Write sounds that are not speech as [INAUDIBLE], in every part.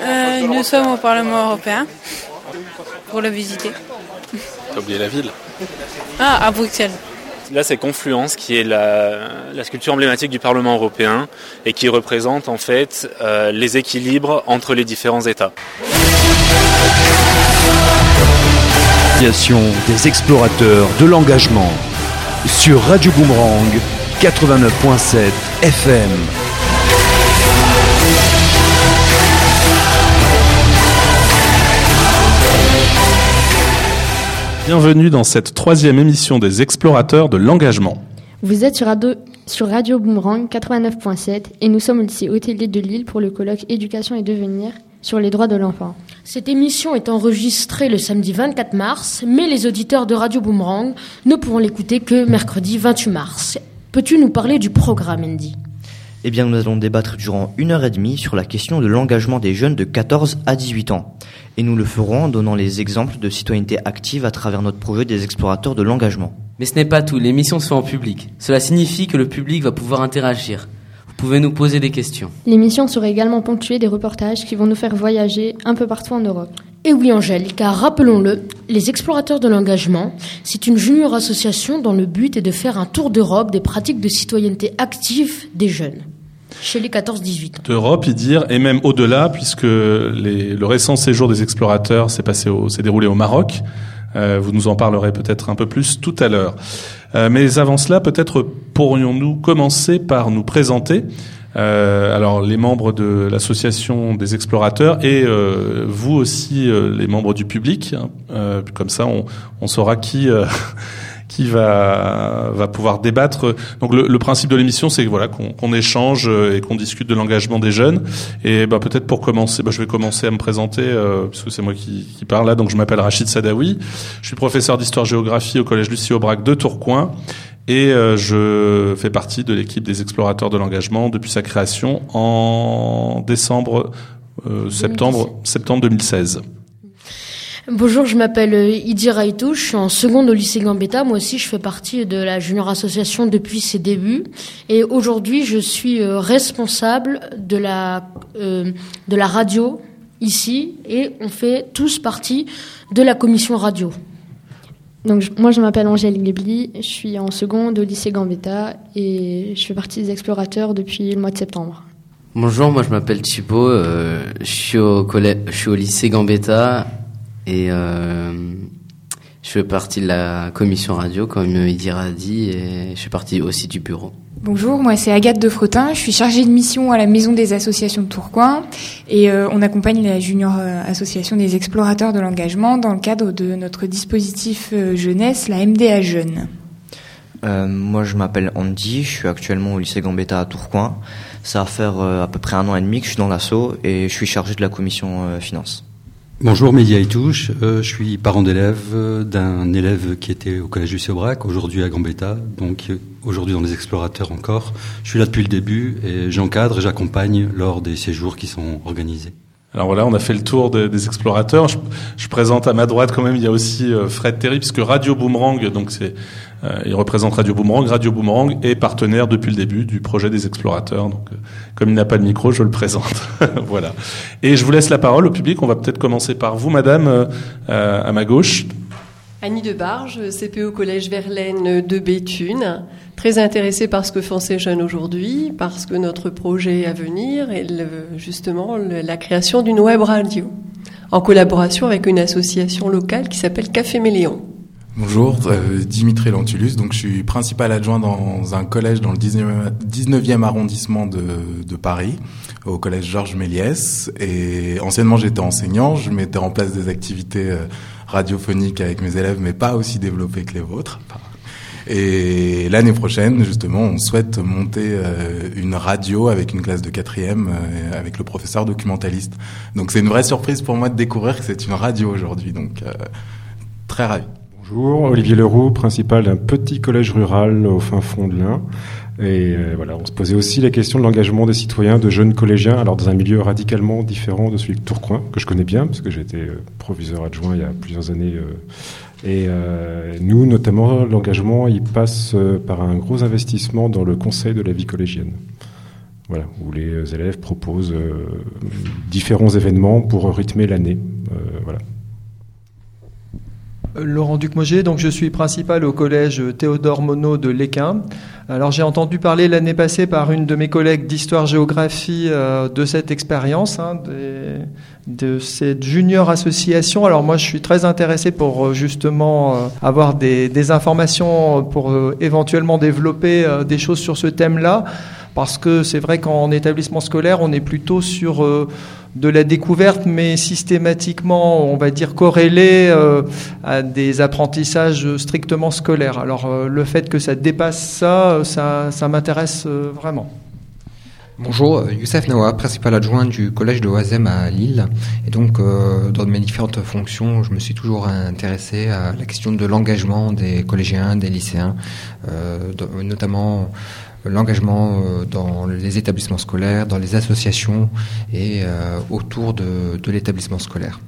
Euh, nous sommes au Parlement européen pour le visiter. T'as oublié la ville Ah, à Bruxelles. Là, c'est Confluence qui est la, la, sculpture emblématique du Parlement européen et qui représente en fait euh, les équilibres entre les différents États. des explorateurs de l'engagement sur Radio Boomerang 89.7 FM. Bienvenue dans cette troisième émission des explorateurs de l'engagement. Vous êtes sur Radio, sur Radio Boomerang 89.7 et nous sommes au lycée hôtelier de Lille pour le colloque Éducation et devenir sur les droits de l'enfant. Cette émission est enregistrée le samedi 24 mars, mais les auditeurs de Radio Boomerang ne pourront l'écouter que mercredi 28 mars. Peux-tu nous parler du programme, Andy? Eh bien, nous allons débattre durant une heure et demie sur la question de l'engagement des jeunes de 14 à 18 ans. Et nous le ferons en donnant les exemples de citoyenneté active à travers notre projet des explorateurs de l'engagement. Mais ce n'est pas tout, l'émission se fait en public. Cela signifie que le public va pouvoir interagir. Vous pouvez nous poser des questions. L'émission sera également ponctuée des reportages qui vont nous faire voyager un peu partout en Europe. Et oui Angèle, car rappelons-le, les explorateurs de l'engagement, c'est une junior association dont le but est de faire un tour d'Europe des pratiques de citoyenneté active des jeunes chez les 14-18 ans. D'Europe, y dire, et même au-delà, puisque les, le récent séjour des explorateurs s'est passé, s'est déroulé au Maroc. Euh, vous nous en parlerez peut-être un peu plus tout à l'heure. Euh, mais avant cela, peut-être pourrions-nous commencer par nous présenter. Euh, alors les membres de l'association des explorateurs et euh, vous aussi euh, les membres du public. Hein. Euh, comme ça, on, on saura qui qui va va pouvoir débattre. Donc le, le principe de l'émission, c'est voilà qu'on échange euh, et qu'on discute de l'engagement des jeunes. Et bah, peut-être pour commencer, bah, je vais commencer à me présenter euh, parce que c'est moi qui, qui, parle là. Donc je m'appelle Rachid Sadawi. Je suis professeur d'histoire-géographie au collège Lucie Aubrac de Tourcoing. Et euh, je fais partie de l'équipe des explorateurs de l'engagement depuis sa création en décembre, euh, septembre, septembre 2016. Bonjour, je m'appelle euh, Idi Raitou, je suis en seconde au lycée Gambetta. Moi aussi, je fais partie de la Junior Association depuis ses débuts. Et aujourd'hui, je suis euh, responsable de la, euh, de la radio ici et on fait tous partie de la commission radio. Donc, moi, je m'appelle Angèle Gebli, je suis en seconde au lycée Gambetta et je fais partie des explorateurs depuis le mois de septembre. Bonjour, moi je m'appelle Thibaut, euh, je, suis au collège, je suis au lycée Gambetta et euh, je fais partie de la commission radio, comme Idira a dit, et je fais partie aussi du bureau. Bonjour, moi c'est Agathe de Fretin, je suis chargée de mission à la Maison des associations de Tourcoing et euh, on accompagne la Junior euh, Association des explorateurs de l'engagement dans le cadre de notre dispositif euh, jeunesse, la MDA Jeune. Euh, moi je m'appelle Andy, je suis actuellement au lycée Gambetta à Tourcoing. Ça va faire à peu près un an et demi que je suis dans l'assaut et je suis chargé de la commission finance. Bonjour, Média Itouche. Euh, je suis parent d'élève euh, d'un élève qui était au collège du Séobrac, aujourd'hui à Gambetta, donc euh, aujourd'hui dans les explorateurs encore. Je suis là depuis le début et j'encadre et j'accompagne lors des séjours qui sont organisés. Alors voilà, on a fait le tour des, explorateurs. Je, je, présente à ma droite quand même, il y a aussi euh, Fred Terry, puisque Radio Boomerang, donc c'est, euh, il représente Radio Boomerang. Radio Boomerang est partenaire depuis le début du projet des explorateurs. Donc, euh, comme il n'a pas de micro, je le présente. [LAUGHS] voilà. Et je vous laisse la parole au public. On va peut-être commencer par vous, Madame, à ma gauche. Annie Debarge, CPE au Collège Verlaine de Béthune, très intéressée par ce que font ces jeunes aujourd'hui, parce que notre projet à venir est justement la création d'une web radio, en collaboration avec une association locale qui s'appelle Café Méléon. Bonjour, euh, Dimitri Lantulus, donc je suis principal adjoint dans un collège dans le 19e, 19e arrondissement de, de, Paris, au collège Georges Méliès, et anciennement j'étais enseignant, je mettais en place des activités euh, radiophonique avec mes élèves, mais pas aussi développé que les vôtres. Et l'année prochaine, justement, on souhaite monter euh, une radio avec une classe de quatrième, euh, avec le professeur documentaliste. Donc c'est une vraie surprise pour moi de découvrir que c'est une radio aujourd'hui. Donc euh, très ravi. Bonjour, Olivier Leroux, principal d'un petit collège rural au fin fond de l'Ain. Et euh, voilà, on se posait aussi la question de l'engagement des citoyens, de jeunes collégiens, alors dans un milieu radicalement différent de celui de Tourcoing, que je connais bien, parce que j'étais euh, proviseur adjoint il y a plusieurs années. Euh, et nous, notamment, l'engagement, il passe par un gros investissement dans le conseil de la vie collégienne. voilà, où les élèves proposent différents événements pour rythmer l'année. voilà. Laurent Ducmogé, donc je suis principal au collège Théodore Monod de l'Équin. Alors j'ai entendu parler l'année passée par une de mes collègues d'histoire-géographie euh, de cette expérience, hein, de cette junior association. Alors moi je suis très intéressé pour euh, justement euh, avoir des, des, informations pour éventuellement développer des choses sur ce thème-là, parce que c'est vrai qu'en établissement scolaire on est plutôt sur de la découverte, mais systématiquement, on va dire, corrélé euh, à des apprentissages strictement scolaires. Alors euh, le fait que ça dépasse ça, ça, m'intéresse euh, vraiment. Bonjour, Youssef Nawa, principal adjoint du collège de Oisem à Lille. Et donc, dans mes différentes fonctions, je me suis toujours intéressé à la question de l'engagement des collégiens, des lycéens, notamment l'engagement euh, dans les établissements scolaires, dans les associations et euh, autour de, l'établissement scolaire.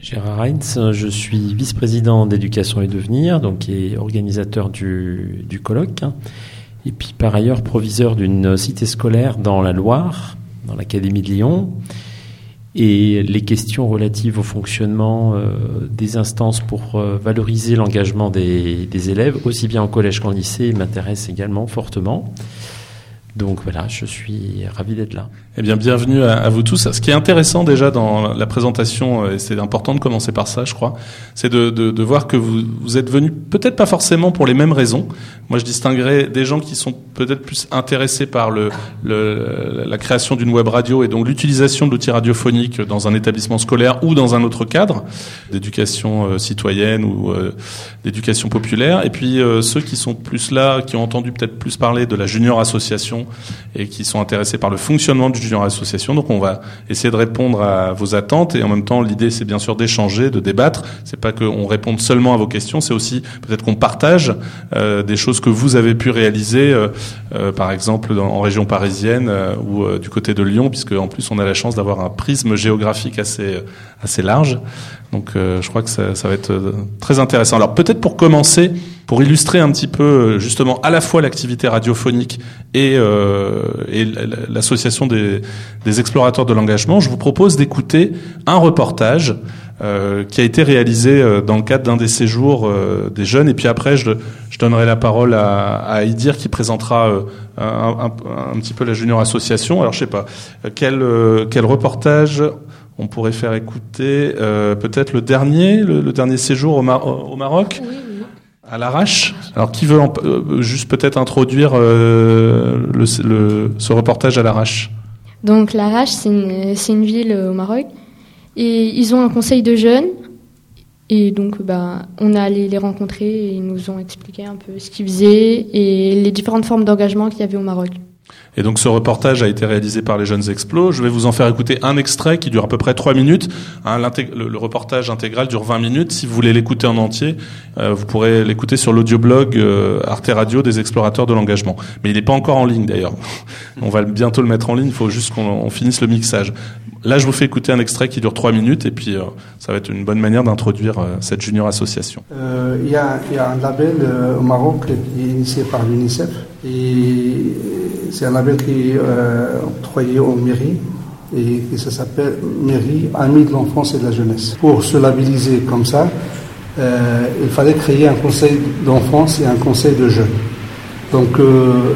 Gérard Heinz, je suis vice-président d'éducation et devenir, donc et organisateur du, du colloque, et puis par ailleurs proviseur d'une cité scolaire dans la Loire, dans l'Académie de Lyon et les questions relatives au fonctionnement euh, des instances pour euh, valoriser l'engagement des, des, élèves, aussi bien en collège qu'en lycée, m'intéressent également fortement. Donc voilà, je suis ravi d'être là. Eh bien, bienvenue à, vous tous. Ce qui est intéressant déjà dans la présentation, euh, et c'est important de commencer par ça, je crois, c'est de, de, de, voir que vous, vous êtes venus peut-être pas forcément pour les mêmes raisons. Moi, je distinguerais des gens qui sont peut-être plus intéressés par le, le la création d'une web radio et donc l'utilisation de l'outil radiophonique dans un établissement scolaire ou dans un autre cadre d'éducation euh, citoyenne ou euh, d'éducation populaire. Et puis ceux qui sont plus là, qui ont entendu peut-être plus parler de la junior association et qui sont intéressés par le fonctionnement du junior association. Donc on va essayer de répondre à vos attentes et en même temps l'idée c'est bien sûr d'échanger, de débattre. C'est pas qu'on réponde seulement à vos questions, c'est aussi peut-être qu'on partage euh, des choses que vous avez pu réaliser, euh, euh, par exemple en région parisienne ou du côté de Lyon, puisque en plus on a la chance d'avoir un prisme géographique assez assez large. Donc je crois que ça, ça va être très intéressant. Alors peut-être pour commencer pour illustrer un petit peu euh, justement à la fois l'activité radiophonique et, euh, et l'association des, des, explorateurs de l'engagement, je vous propose d'écouter un reportage euh, qui a été réalisé euh, dans le cadre d'un des séjours euh, des jeunes. Et puis après, je, je donnerai la parole à, à Idir qui présentera un, un, un, petit peu la Junior Association. Alors je sais pas quel, quel reportage on pourrait faire écouter peut-être le dernier, le, dernier séjour au, Maroc? À l'arrache. Alors, qui veut euh, juste peut-être introduire euh, ce reportage à l'arrache? Donc, l'arrache, c'est une, une, ville au Maroc. Et ils ont un conseil de jeunes. Et donc, bah, on est allé les rencontrer et ils nous ont expliqué un peu ce qu'ils faisaient et les différentes formes d'engagement qu'il y avait au Maroc. Et donc ce reportage a été réalisé par les Jeunes Explos. Je vais vous en faire écouter un extrait qui dure à peu près trois minutes. Hein, le, reportage intégral dure 20 minutes. Si vous voulez l'écouter en entier, euh, vous pourrez l'écouter sur l'audioblog euh, Arte Radio des explorateurs de l'engagement. Mais il n'est pas encore en ligne d'ailleurs. [LAUGHS] On va bientôt le mettre en ligne. Il faut juste qu'on finisse le mixage. Là, je vous fais écouter un extrait qui dure trois minutes et puis euh, ça va être une bonne manière d'introduire cette junior association. Il y, a, un label au Maroc qui est initié par l'UNICEF c'est un qui est euh, octroyé aux mairies et, ça s'appelle Mairie Amis de l'enfance et de la jeunesse. Pour se labelliser comme ça, euh, il fallait créer un conseil d'enfance et un conseil de jeunes. Donc euh,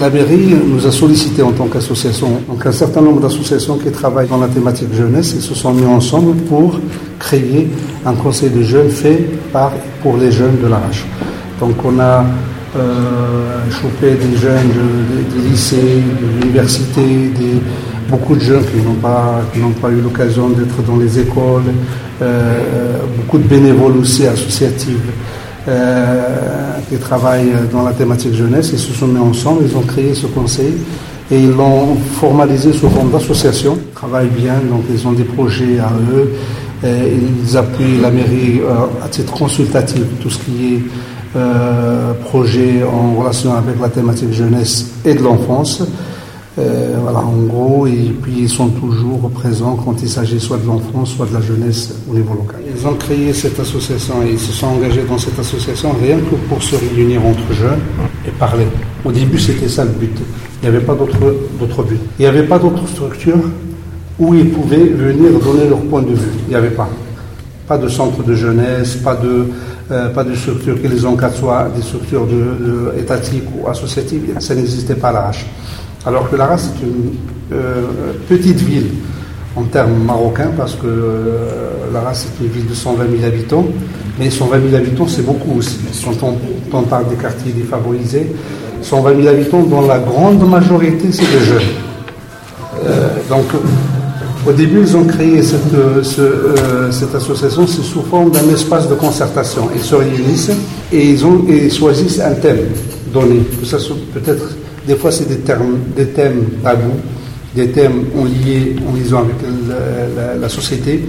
la mairie nous a sollicité en tant qu'association, donc un certain nombre d'associations qui travaillent dans la thématique jeunesse et se sont mis ensemble pour créer un conseil de jeunes fait par pour les jeunes de l'Arrache. Donc on a choper des jeunes de, des lycées, de l'université, beaucoup de jeunes qui n'ont pas, pas eu l'occasion d'être dans les écoles, euh, beaucoup de bénévoles aussi associatifs euh, qui travaillent dans la thématique jeunesse. Ils se sont mis ensemble, ils ont créé ce conseil et ils l'ont formalisé sous forme d'association. Ils travaillent bien, donc ils ont des projets à eux. ils appuient la mairie à titre consultatif, tout ce qui est euh, projet en relation avec la thématique jeunesse et de l'enfance. Euh, voilà, en gros, et puis ils sont toujours présents quand il s'agit soit de l'enfance, soit de la jeunesse au niveau local. Ils ont créé cette association et ils se sont engagés dans cette association rien que pour se réunir entre jeunes et parler. Au début, c'était ça le but. Il n'y avait pas d'autre but. Il n'y avait pas d'autre structure où ils pouvaient venir donner leur point de vue. Il n'y avait pas. Pas de centre de jeunesse, pas de, euh, pas de structure qui les encadre, soit des structures étatiques ou associatives. Ça n'existait pas à l'Arrache. Alors que l'Arrache, c'est une euh, petite ville en termes marocains, parce que euh, l'Arras, c'est une ville de 120 000 habitants, mais 120 000 habitants, c'est beaucoup aussi. Quand on, parle des quartiers défavorisés, 120 000 habitants, dont la grande majorité, c'est des jeunes. donc, au début, ils ont créé cette, euh, cette association sous forme d'un espace de concertation. Ils se réunissent et ils, choisissent un thème donné. Peut-être, des fois, c'est des, thèmes tabous, des thèmes en, liaison avec la, société.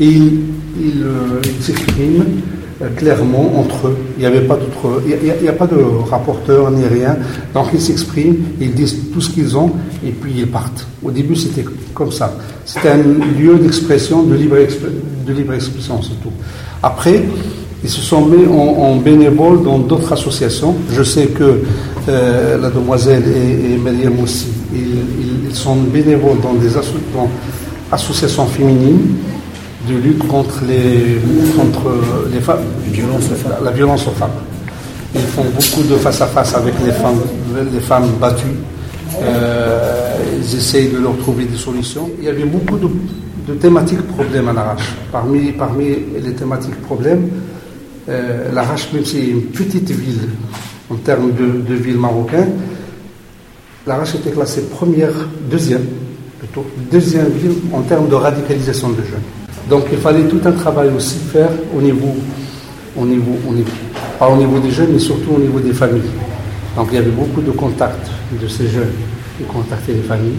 Et ils, euh, s'expriment euh, clairement entre eux. Il n'y avait pas d'autre, il n'y a, pas de rapporteur ni rien. Donc ils s'expriment, ils disent tout ce qu'ils ont et puis ils partent. Au début c'était comme ça. C'était un lieu d'expression, de libre, de libre expression surtout. Après, ils se sont mis en, bénévole dans d'autres associations. Je sais que euh, la demoiselle et, et aussi, ils, sont bénévoles dans des associations féminines de lutte contre les, contre les femmes, la violence aux femmes. Ils font beaucoup de face-à-face avec les femmes, les femmes battues. Euh, ils essayent de leur trouver des solutions. Il y avait beaucoup de, thématiques problèmes à l'Arrache. Parmi, parmi les thématiques problèmes, euh, l'Arrache, même si c'est une petite ville en termes de, ville marocaine, l'Arrache était classée première, deuxième, plutôt, deuxième ville en termes de radicalisation de jeunes. Donc il fallait tout un travail aussi faire au niveau, au niveau, au niveau, pas au niveau des jeunes, mais surtout au niveau des familles. Donc il y avait beaucoup de contacts de ces jeunes qui contactaient les familles.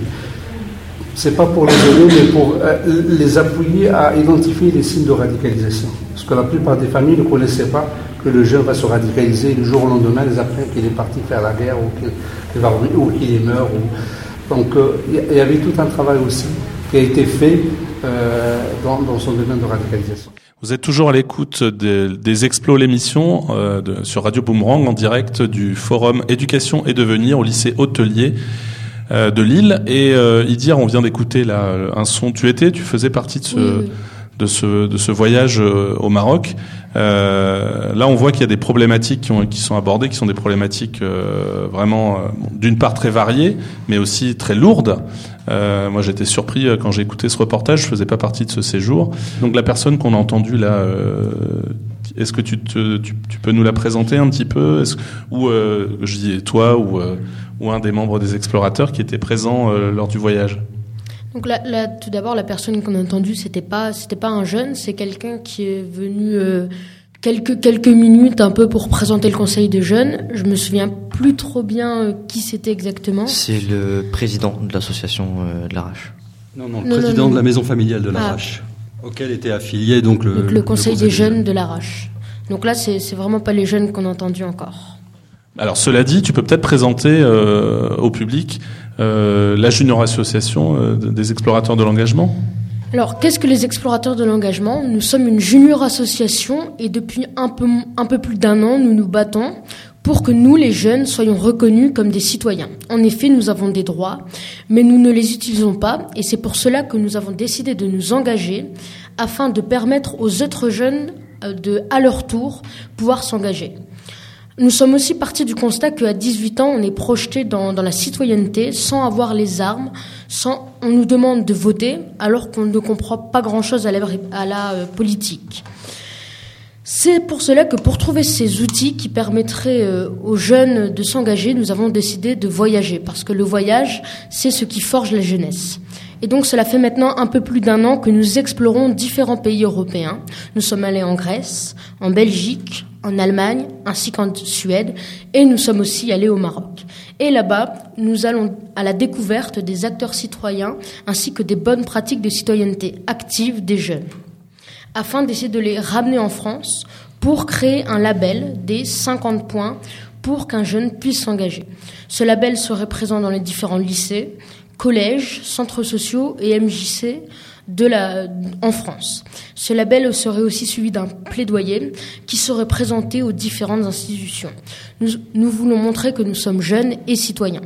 C'est pas pour les aider, mais pour euh, les appuyer à identifier les signes de radicalisation. Parce que la plupart des familles ne connaissaient pas que le jeune va se radicaliser le jour au lendemain, les apprennent qu'il est parti faire la guerre ou qu'il est meurt. Donc euh, il y avait tout un travail aussi qui a été fait euh, dans, son domaine de radicalisation. Vous êtes toujours à l'écoute des, des Explos, l'émission euh, sur Radio Boomerang en direct du forum Éducation et Devenir au lycée Hôtelier euh, de Lille. Et Idir, on vient d'écouter là un son. Tu étais, tu faisais partie de ce de ce, de ce voyage euh, au Maroc. Euh, là, on voit qu'il y a des problématiques qui, ont, qui, sont abordées, qui sont des problématiques euh, vraiment, d'une part très variées, mais aussi très lourdes. moi, j'étais surpris quand j'ai écouté ce reportage. Je faisais pas partie de ce séjour. Donc, la personne qu'on a entendue là, est-ce que tu, te, tu, tu, peux nous la présenter un petit peu? Ou je dis toi ou, ou un des membres des explorateurs qui était présent lors du voyage? Donc là, tout d'abord, la personne qu'on a entendue, c'était pas, c'était pas un jeune, c'est quelqu'un qui est venu euh, quelques quelques minutes un peu pour présenter le conseil des jeunes. Je me souviens plus trop bien euh, qui c'était exactement. C'est le président de l'association euh, de l'Arrache. Non, non, le président de la maison familiale de l'Arrache, ah. auquel était affilié donc le, le, conseil, des, jeunes, de l'Arrache. Donc là, c'est vraiment pas les jeunes qu'on a entendus encore. Alors cela dit, tu peux peut-être présenter au public euh, la Junior Association euh, des explorateurs de l'engagement alors, qu'est-ce que les explorateurs de l'engagement? Nous sommes une junior association et depuis un peu, un peu plus d'un an, nous nous battons pour que nous, les jeunes, soyons reconnus comme des citoyens. En effet, nous avons des droits, mais nous ne les utilisons pas et c'est pour cela que nous avons décidé de nous engager afin de permettre aux autres jeunes euh, de, à leur tour, pouvoir s'engager. Nous sommes aussi partis du constat qu'à 18 ans, on est projeté dans, la citoyenneté sans avoir les armes, sans, on nous demande de voter alors qu'on ne comprend pas grand-chose à la, à la euh, politique. C'est pour cela que pour trouver ces outils qui permettraient euh, aux jeunes de s'engager, nous avons décidé de voyager, parce que le voyage, c'est ce qui forge la jeunesse. Et donc cela fait maintenant un peu plus d'un an que nous explorons différents pays européens. Nous sommes allés en Grèce, en Belgique, en Allemagne ainsi qu'en Suède et nous sommes aussi allés au Maroc. Et là-bas, nous allons à la découverte des acteurs citoyens ainsi que des bonnes pratiques de citoyenneté active des jeunes afin d'essayer de les ramener en France pour créer un label des 50 points pour qu'un jeune puisse s'engager. Ce label serait présent dans les différents lycées, collèges, centres sociaux et MJC de la, en France. Ce label serait aussi suivi d'un plaidoyer qui serait présenté aux différentes institutions. Nous, nous voulons montrer que nous sommes jeunes et citoyens.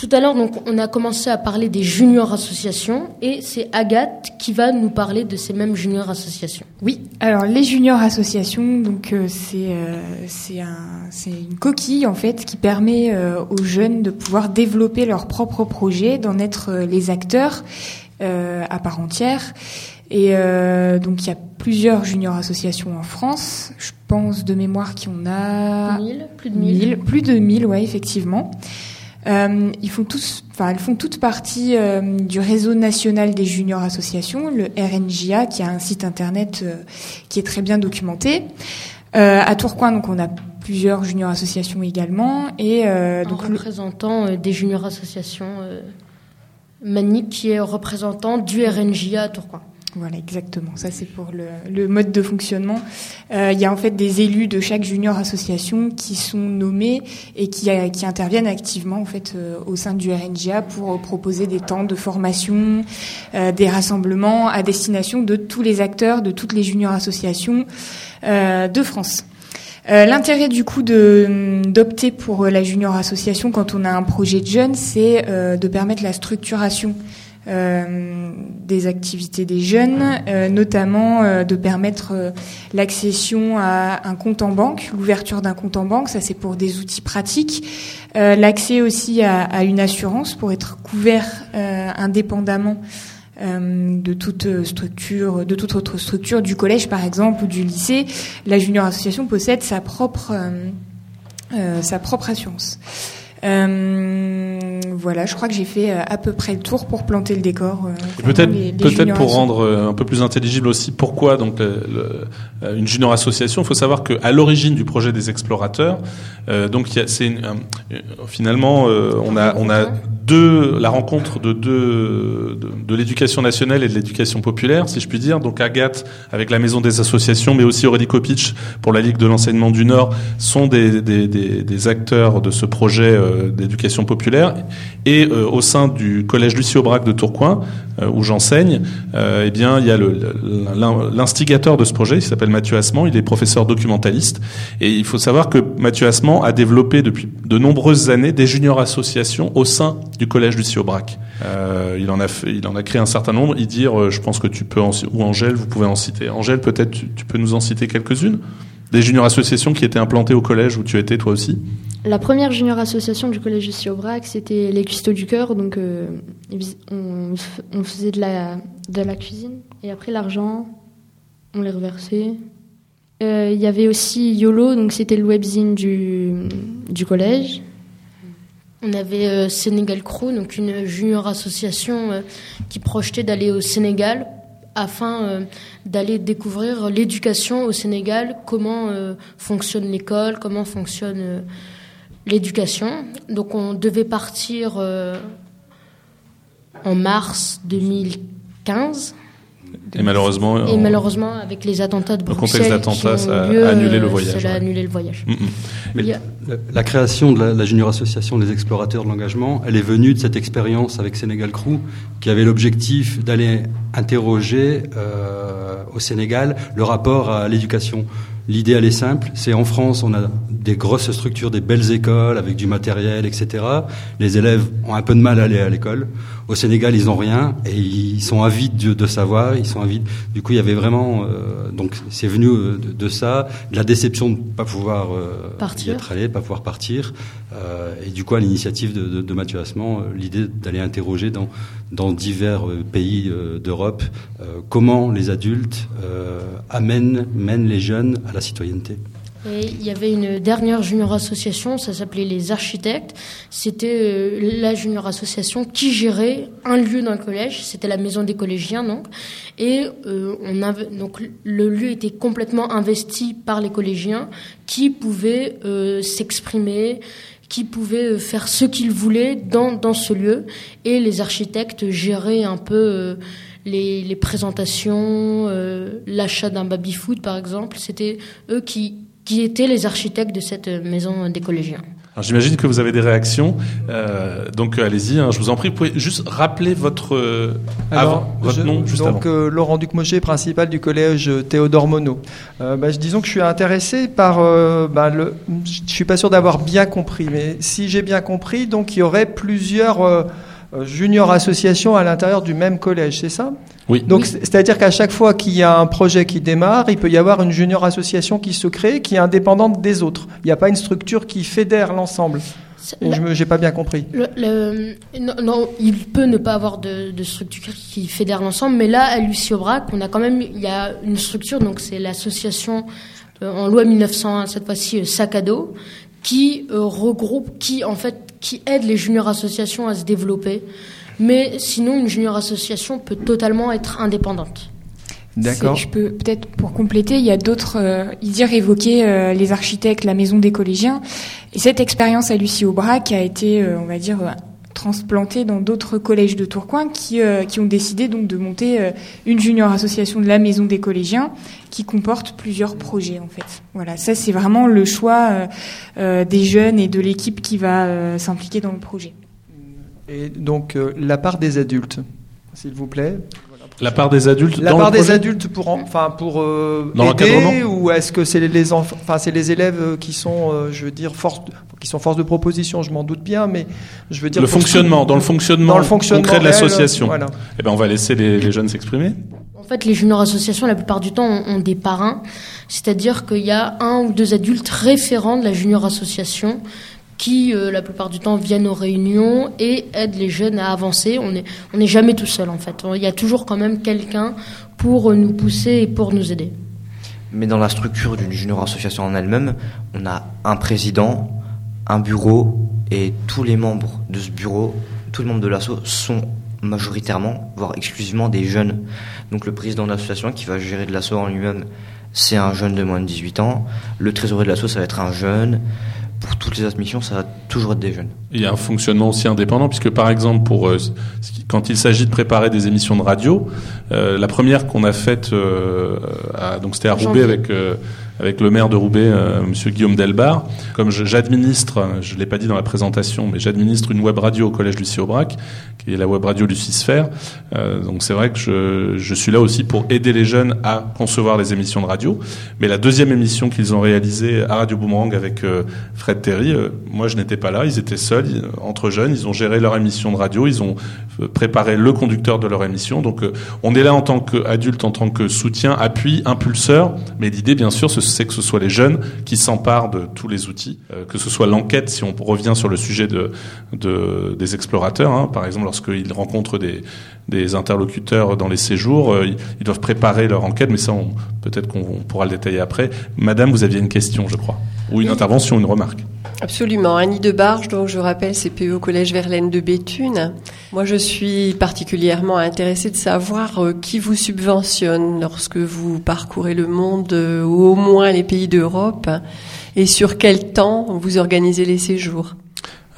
Tout à l'heure, donc, on a commencé à parler des juniors associations et c'est Agathe qui va nous parler de ces mêmes juniors associations. Oui, alors les juniors associations, donc euh, c'est euh, c'est un une coquille en fait qui permet euh, aux jeunes de pouvoir développer leurs propres projets, d'en être euh, les acteurs euh, à part entière. Et euh, donc il y a plusieurs juniors associations en France. Je pense de mémoire qu'il y en a 1000, plus de 1000. plus de 1000, ouais, effectivement. Euh, ils font tous, enfin, elles font toutes partie euh, du réseau national des juniors associations, le RNJA, qui a un site internet euh, qui est très bien documenté. Euh, à Tourcoing, donc, on a plusieurs juniors associations également, et euh, Donc, le- représentant euh, des juniors associations, euh, Manique qui est représentant du RNJA à Tourcoing. Voilà, exactement. Ça, c'est pour le, mode de fonctionnement. Euh, il y a en fait des élus de chaque junior association qui sont nommés et qui, euh, qui interviennent activement en fait euh, au sein du RNGA pour proposer des temps de formation, des rassemblements à destination de tous les acteurs, de toutes les junior associations de France. L'intérêt du coup d'opter pour la junior association quand on a un projet de jeunes, c'est de permettre la structuration des activités des jeunes, euh, notamment euh, de permettre euh, l'accession à un compte en banque, l'ouverture d'un compte en banque, ça c'est pour des outils pratiques, Euh, l'accès aussi à, une assurance pour être couvert euh, indépendamment euh, de toute structure, de toute autre structure, du collège par exemple ou du lycée, la junior association possède sa propre euh, euh, sa propre assurance. Euh, voilà, je crois que j'ai fait euh, à peu près le tour pour planter le décor. euh, peut-être pour rendre un peu plus intelligible aussi pourquoi donc le- le- une junior association, il faut savoir que à l'origine du projet des explorateurs, euh, donc c'est finalement on a on a deux la rencontre de deux de, de l'éducation nationale et de l'éducation populaire, si je puis dire. Donc Agathe avec la maison des associations, mais aussi Aurélie Kopitch pour la Ligue de l'enseignement du Nord sont des, des, des, des acteurs de ce projet d'éducation populaire. Et euh, au sein du collège Lucie Aubrac de Tourcoing, euh, où j'enseigne, euh, eh bien il y a l'instigateur de ce projet, il s'appelle Mathieu Assement, il est professeur documentaliste. Et il faut savoir que Mathieu Assement a développé depuis de nombreuses années des juniors associations au sein du collège Lucie Aubrac. Euh, il en a il en a créé un certain nombre. Il dit, euh, je pense que tu peux en, ou Angèle, vous pouvez en citer. Angèle, peut-être tu peux nous en citer quelques-unes? Des juniors associations qui étaient implantées au collège où tu étais toi aussi. La première junior association du collège Lucie Aubrac, c'était les Cuistots du Cœur. Donc, euh, on, on faisait de la, de la cuisine. Et après, l'argent, on les reversait. Euh, Il y avait aussi YOLO, donc c'était le webzine du, du collège. On avait euh, Sénégal Crew, donc une junior association euh, qui projetait d'aller au Sénégal afin euh, d'aller découvrir l'éducation au Sénégal, comment euh, fonctionne l'école, comment fonctionne euh, l'éducation. Donc on devait partir euh, en mars 2015. Et malheureusement, Et en- malheureusement, avec les attentats de Le Bruxelles, contexte d'attentats, qui ont ça a annulé le voyage, a annulé le voyage. Mm, mm. Mais Il y a- la, création de la, la junior association des explorateurs de l'engagement, elle est venue de cette expérience avec Sénégal Crew, qui avait l'objectif d'aller interroger euh, au Sénégal le rapport à l'éducation. L'idée, elle est simple. C'est en France, on a des grosses structures, des belles écoles avec du matériel, etc. Les élèves ont un peu de mal à aller à l'école. Au Sénégal, ils ont rien et ils sont avides de, de savoir. Ils sont avides. Du coup, il y avait vraiment. euh, donc, c'est venu euh, de, de ça, de la déception de ne pas pouvoir euh, Partir. y être allé, pas pouvoir partir. Et du coup, à l'initiative de, Mathieu Assement, l'idée d'aller interroger dans, dans divers pays d'Europe comment les adultes amènent, mènent les jeunes à la citoyenneté. Et il y avait une dernière junior association, ça s'appelait les architectes. C'était euh, la junior association qui gérait un lieu le collège. C'était la maison des collégiens, donc. Et euh, on avait, donc le lieu était complètement investi par les collégiens qui pouvaient euh, s'exprimer, qui pouvaient euh, faire ce qu'ils voulaient dans, dans ce lieu. Et les architectes géraient un peu euh, les, les présentations, euh, l'achat d'un baby-foot par exemple. C'était eux qui, qui étaient les architectes de cette euh, maison des collégiens. J'imagine que vous avez des réactions, euh, donc euh, allez-y, hein, je vous en prie. Vous pouvez juste rappeler votre, euh, Alors, avant, votre je- nom juste donc, avant. euh, Laurent Ducmochet, principal du collège Théodore Monod. Euh, bah, je- disons que je suis intéressé par. euh, bah, le, je suis pas sûr d'avoir bien compris, mais si j'ai bien compris, donc il y aurait plusieurs euh, euh, junior associations à l'intérieur du même collège, c'est ça? Oui. Donc c'est- c'est-à-dire qu'à chaque fois qu'il y a un projet qui démarre, il peut y avoir une junior association qui se crée, qui est indépendante des autres. Il n'y a pas une structure qui fédère l'ensemble. Je n'ai pas bien compris. Le- le- non, non, il peut ne pas avoir de, de structure qui fédère l'ensemble, mais là, à Lucie Aubrac, on a quand même, il y a une structure, donc c'est l'association euh, en loi 1901, cette fois-ci euh, Sac à dos, qui euh, regroupe, qui en fait, qui aide les junior associations à se développer. Mais sinon, une junior association peut totalement être indépendante. D'accord. Je peux peut-être pour compléter, il y a d'autres. Euh, Idir évoquait euh, les architectes, la maison des collégiens, et cette expérience à Lucie Aubrac a été, euh, on va dire, transplantée dans d'autres collèges de Tourcoing qui euh, qui ont décidé donc de monter euh, une junior association de la maison des collégiens qui comporte plusieurs projets en fait. Voilà, ça c'est vraiment le choix euh, des jeunes et de l'équipe qui va s'impliquer dans le projet. Et donc la part des adultes, s'il vous plaît. La part des adultes La dans part le des adultes pour en- enfin pour euh, Dans aider ou est-ce que c'est les enfants enfin c'est les élèves euh, qui sont euh, je veux dire force qui sont force de proposition, je m'en doute bien mais je veux dire le fonctionnement, dans le fonctionnement, dans le fonctionnement concret de l'association. Voilà. Eh ben, on va laisser les, les jeunes s'exprimer. En fait, les junior associations, la plupart du temps, ont, ont des parrains, c'est-à-dire qu'il y a un ou deux adultes référents de la junior association qui, euh, la plupart du temps, viennent aux réunions et aident les jeunes à avancer. On n'est on n'est jamais tout seul, en fait. Il y a toujours quand même quelqu'un pour nous pousser et pour nous aider. Mais dans la structure d'une junior association en elle-même, on a un président, un bureau et tous les membres de ce bureau, tous les membres de l'asso sont majoritairement, voire exclusivement des jeunes. Donc le président de l'association qui va gérer de l'asso en lui-même, c'est un jeune de moins de 18 ans. Le trésorier de l'asso, ça va être un jeune. Pour toutes les autres missions, ça va toujours être des jeunes. Il y a un fonctionnement aussi indépendant, puisque par exemple, pour euh, quand il s'agit de préparer des émissions de radio, euh, la première qu'on a faite, euh, à- donc c'était à Roubaix avec euh, avec le maire de Roubaix, euh, Monsieur Guillaume Delbar. Comme j'administre, je l'ai pas dit dans la présentation, mais j'administre une web radio au collège Lucie Aubrac, qui est la web radio Lucisphère. Euh, donc c'est vrai que je, je suis là aussi pour aider les jeunes à concevoir les émissions de radio. Mais la deuxième émission qu'ils ont réalisée à Radio Boomerang avec euh, Fred Terry, euh, moi je n'étais pas là, ils étaient seuls, entre jeunes, ils ont géré leur émission de radio, ils ont préparé le conducteur de leur émission. Donc on est là en tant qu'adulte, en tant que soutien, appui, impulseur. Mais l'idée, bien sûr, ce- c'est que ce soit les jeunes qui s'emparent de tous les outils, euh, que ce soit l'enquête, si on revient sur le sujet de, de- des explorateurs, hein, par exemple lorsqu'ils rencontrent des, interlocuteurs dans les séjours, euh, ils, doivent préparer leur enquête, mais ça, peut-être qu'on on pourra le détailler après. Madame, vous aviez une question, je crois, ou une intervention, une remarque. Absolument. Annie de Barge, donc je rappelle, CPE au Collège Verlaine de Béthune. Moi, je suis particulièrement intéressée de savoir euh, qui vous subventionne lorsque vous parcourez le monde, euh, ou au moins les pays d'Europe, et sur quel temps vous organisez les séjours?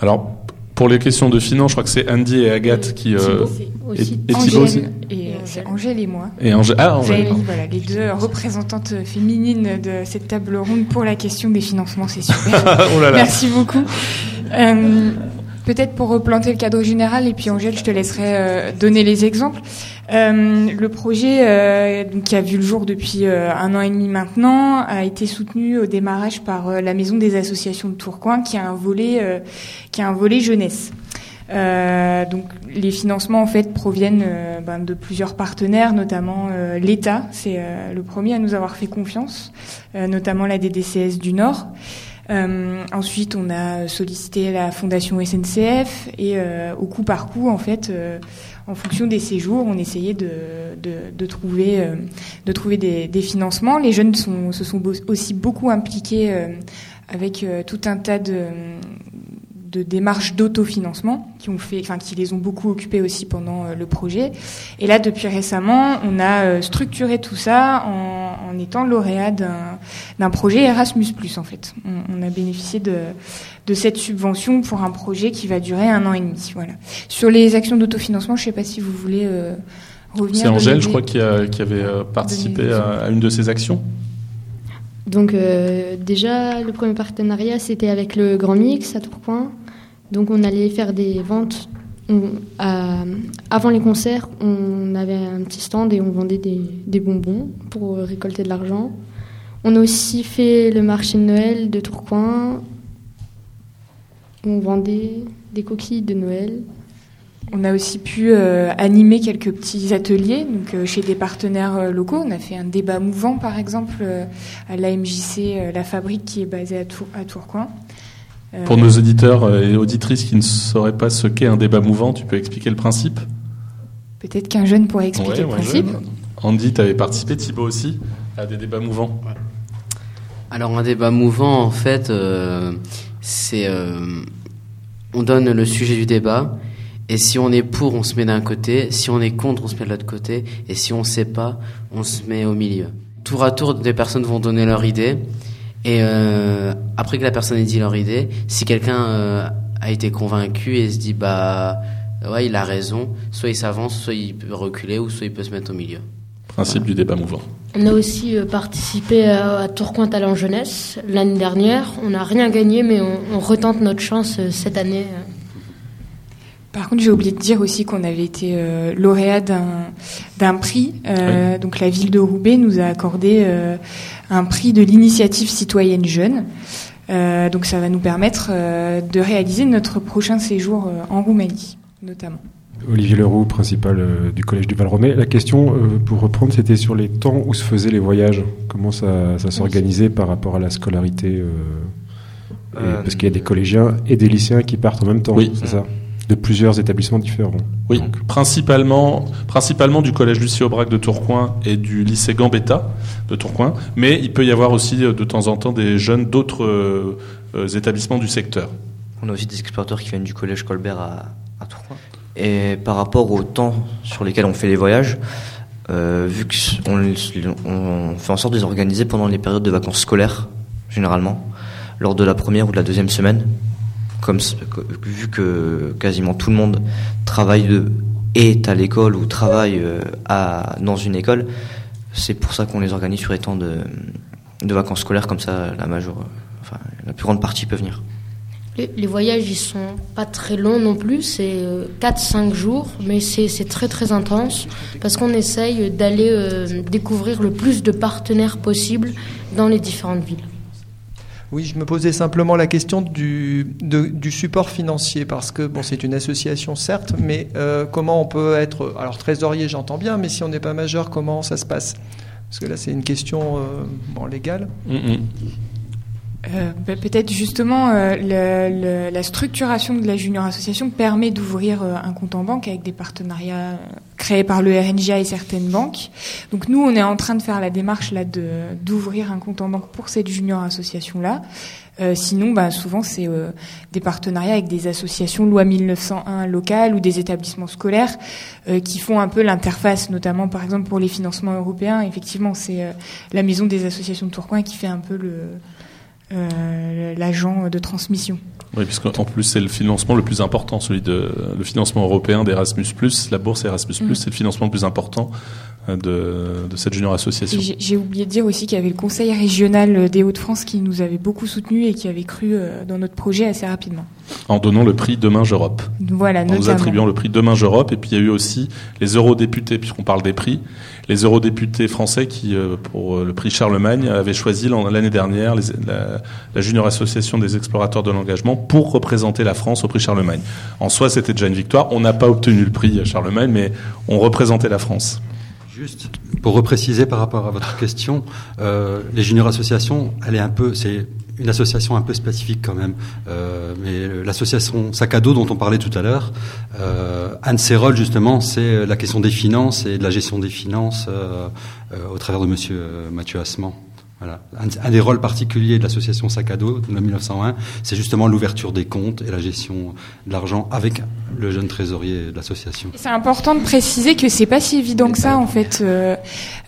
Alors, pour les questions de finance, je crois que c'est Andy et Agathe qui... euh, et, et Thibaut aussi. Angèle et, c'est Angèle et moi. Et Angèle- ah, Angèle. Voilà, les deux représentantes féminines de cette table ronde pour la question des financements, c'est super. [LAUGHS] Oh là là. Merci beaucoup. Euh, Peut-être pour replanter le cadre général, et puis Angèle, je te laisserai euh, donner les exemples. Euh, le projet, euh, qui a vu le jour depuis euh, un an et demi maintenant, a été soutenu au démarrage par euh, la Maison des associations de Tourcoing, qui a un volet, euh, qui a un volet jeunesse. Euh, donc les financements en fait proviennent ben, de plusieurs partenaires, notamment euh, l'État, c'est le premier à nous avoir fait confiance, notamment la DDCS du Nord. Euh, ensuite, on a sollicité la fondation SNCF et euh, au coup par coup, en fait, euh, en fonction des séjours, on essayait de, de, de trouver, euh, de trouver des, des financements. Les jeunes sont, se sont aussi beaucoup impliqués euh, avec euh, tout un tas de, de démarches d'autofinancement qui ont fait, enfin qui les ont beaucoup occupés aussi pendant euh, le projet. Et là, depuis récemment, on a euh, structuré tout ça en, en étant lauréat d'un projet Erasmus+ en fait. On, on a bénéficié de de cette subvention pour un projet qui va durer un an et demi. Voilà. Sur les actions d'autofinancement, je sais pas si vous voulez euh, revenir. C'est Angèle, je crois, qui, a- qui avait euh, participé à, à une de ces actions. Donc euh, déjà, le premier partenariat, c'était avec le Grand Mix à Tourcoing. Donc on allait faire des ventes. À- avant les concerts, on avait un petit stand et on vendait des, bonbons pour récolter de l'argent. On a aussi fait le marché de Noël de Tourcoing. On vendait des coquilles de Noël. On a aussi pu euh, animer quelques petits ateliers donc, euh, chez des partenaires euh, locaux. On a fait un débat mouvant, par exemple, euh, à l'AMJC euh, La Fabrique, qui est basée à Tourcoing. Euh, Pour nos auditeurs euh, et auditrices qui ne sauraient pas ce qu'est un débat mouvant, tu peux expliquer le principe? Peut-être qu'un jeune pourrait expliquer Ouais, le principe. jeune. Andy, tu avais participé, Thibaut aussi, à des débats mouvants. Alors un débat mouvant, en fait, euh, c'est euh, on donne le sujet du débat et si on est pour, on se met d'un côté, si on est contre, on se met de l'autre côté et si on sait pas, on se met au milieu. Tour à tour, des personnes vont donner leur idée et euh, après que la personne ait dit leur idée, si quelqu'un euh, a été convaincu et se dit bah ouais il a raison, soit il s'avance, soit il peut reculer ou soit il peut se mettre au milieu. Principe du débat mouvant. On a aussi euh, participé à, à Tourcoing Talent Jeunesse l'année dernière. On n'a rien gagné, mais on, on retente notre chance euh, cette année. Par contre, j'ai oublié de dire aussi qu'on avait été euh, lauréat d'un d'un prix. Euh, Donc, la ville de Roubaix nous a accordé euh, un prix de l'initiative citoyenne jeune. Euh, donc, ça va nous permettre euh, de réaliser notre prochain séjour euh, en Roumanie, notamment. Olivier Leroux, principal euh, du collège du Val-Romay. La question, euh, pour reprendre, c'était sur les temps où se faisaient les voyages. Comment ça, ça s'organisait par rapport à la scolarité euh, et- Euh, Parce qu'il y a des collégiens et des lycéens qui partent en même temps, Oui. c'est ça? De plusieurs établissements différents. Oui, principalement, principalement du collège Lucie Aubrac de Tourcoing et du lycée Gambetta de Tourcoing, mais il peut y avoir aussi euh, de temps en temps des jeunes d'autres euh, euh, établissements du secteur. On a aussi des explorateurs qui viennent du collège Colbert à, à Tourcoing. Et par rapport au temps sur lesquels on fait les voyages, euh, vu qu'on on fait en sorte de les organiser pendant les périodes de vacances scolaires, généralement, lors de la première ou de la deuxième semaine, comme vu que quasiment tout le monde travaille de, est à l'école ou travaille euh, dans une école, c'est pour ça qu'on les organise sur les temps de, vacances scolaires, comme ça la majeure, enfin la plus grande partie peut venir. Les, voyages, ils sont pas très longs non plus, c'est 4-5 jours, mais c'est très très intense parce qu'on essaye d'aller euh, découvrir le plus de partenaires possible dans les différentes villes. Oui, je me posais simplement la question du, de- du support financier, parce que bon, c'est une association certes, mais euh, comment on peut être, alors trésorier j'entends bien, mais si on n'est pas majeur, comment ça se passe? Parce que là c'est une question euh, bon, légale. Euh, bah, Peut-être justement, euh, le- le- la structuration de la junior association permet d'ouvrir euh, un compte en banque avec des partenariats euh, créés par le RNJA et certaines banques. Donc nous, on est en train de faire la démarche là de d'ouvrir un compte en banque pour cette junior association là. Euh, sinon, bah, souvent c'est des partenariats avec des associations loi 1901 locales ou des établissements scolaires qui font un peu l'interface, notamment par exemple pour les financements européens. Effectivement, c'est la maison des associations de Tourcoing qui fait un peu le euh, l'agent de transmission. Oui, puisqu'en plus c'est le financement le plus important, celui de le financement européen d'Erasmus+, la bourse Erasmus+, Mm. c'est le financement le plus important euh, de, de cette junior association. J'ai j'ai oublié de dire aussi qu'il y avait le Conseil régional des Hauts-de-France qui nous avait beaucoup soutenus et qui avait cru euh, dans notre projet assez rapidement. En donnant le prix Demain Europe. Voilà, En nous attribuant le prix Demain Europe, et puis il y a eu aussi les eurodéputés, puisqu'on parle des prix, les eurodéputés français qui, euh, pour euh, le prix Charlemagne, avaient choisi l'an- l'année dernière les- la, la Junior Association des explorateurs de l'engagement pour représenter la France au prix Charlemagne. En soi, c'était déjà une victoire. On n'a pas obtenu le prix Charlemagne, mais on représentait la France. Juste pour repréciser par rapport à votre question, euh, les juniors associations, elle est un peu, c'est une association un peu spécifique quand même. Euh, mais l'association Sac à dos dont on parlait tout à l'heure, euh, ses rôles justement, c'est la question des finances et de la gestion des finances euh, euh, au travers de Monsieur Mathieu Assement. Voilà. Un, un des rôles particuliers de l'association Sac à dos de 1901, c'est justement l'ouverture des comptes et la gestion de l'argent avec le jeune trésorier de l'association. C'est important de préciser que c'est pas si évident que ça en fait. Euh,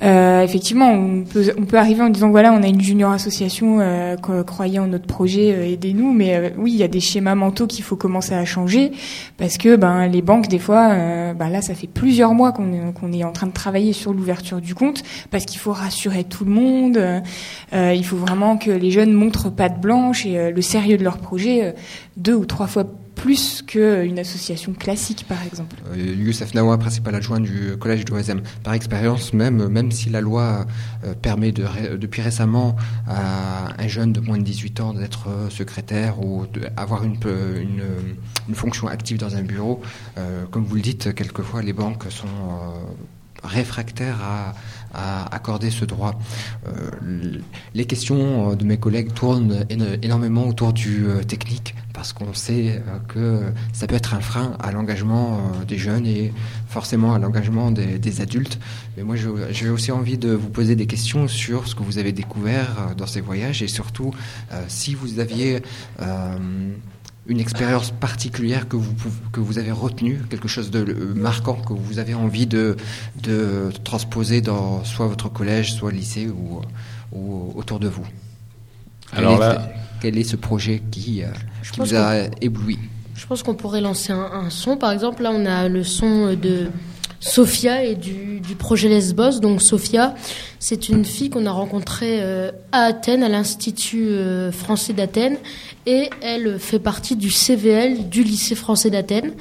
euh, effectivement, on peut, on peut arriver en disant voilà, on a une junior association, euh, croyez en notre projet, euh, aidez-nous. Mais euh, oui, il y a des schémas mentaux qu'il faut commencer à changer parce que ben les banques des fois, euh, ben là, ça fait plusieurs mois qu'on est, qu'on est en train de travailler sur l'ouverture du compte parce qu'il faut rassurer tout le monde. Euh, il faut vraiment que les jeunes montrent patte blanche et le sérieux de leur projet deux ou trois fois plus qu'une association classique, par exemple. Euh, Youssef Nawa, principal adjoint du collège de OSM. Par expérience, même, même si la loi euh, permet de, depuis récemment à un jeune de moins de 18 ans d'être euh, secrétaire ou d'avoir une, une, fonction active dans un bureau, euh, comme vous le dites, quelquefois les banques sont réfractaires à, accorder ce droit. Euh, les questions de mes collègues tournent énormément autour du technique parce qu'on sait euh, que ça peut être un frein à l'engagement euh, des jeunes et forcément à l'engagement des, adultes. Mais moi, j'ai aussi envie de vous poser des questions sur ce que vous avez découvert euh, dans ces voyages et surtout si vous aviez une expérience particulière que vous, que vous avez retenue, quelque chose de marquant que vous avez envie de, de transposer dans soit votre collège, soit lycée ou, ou autour de vous? Alors là, quel est ce projet qui, euh, vous a ébloui? Je pense qu'on pourrait lancer un, son. Par exemple, là, on a le son de Sophia et du, projet Lesbos. Donc, Sophia, c'est une fille qu'on a rencontrée euh, à Athènes, à l'Institut euh, français d'Athènes. Et elle fait partie du CVL du lycée français d'Athènes.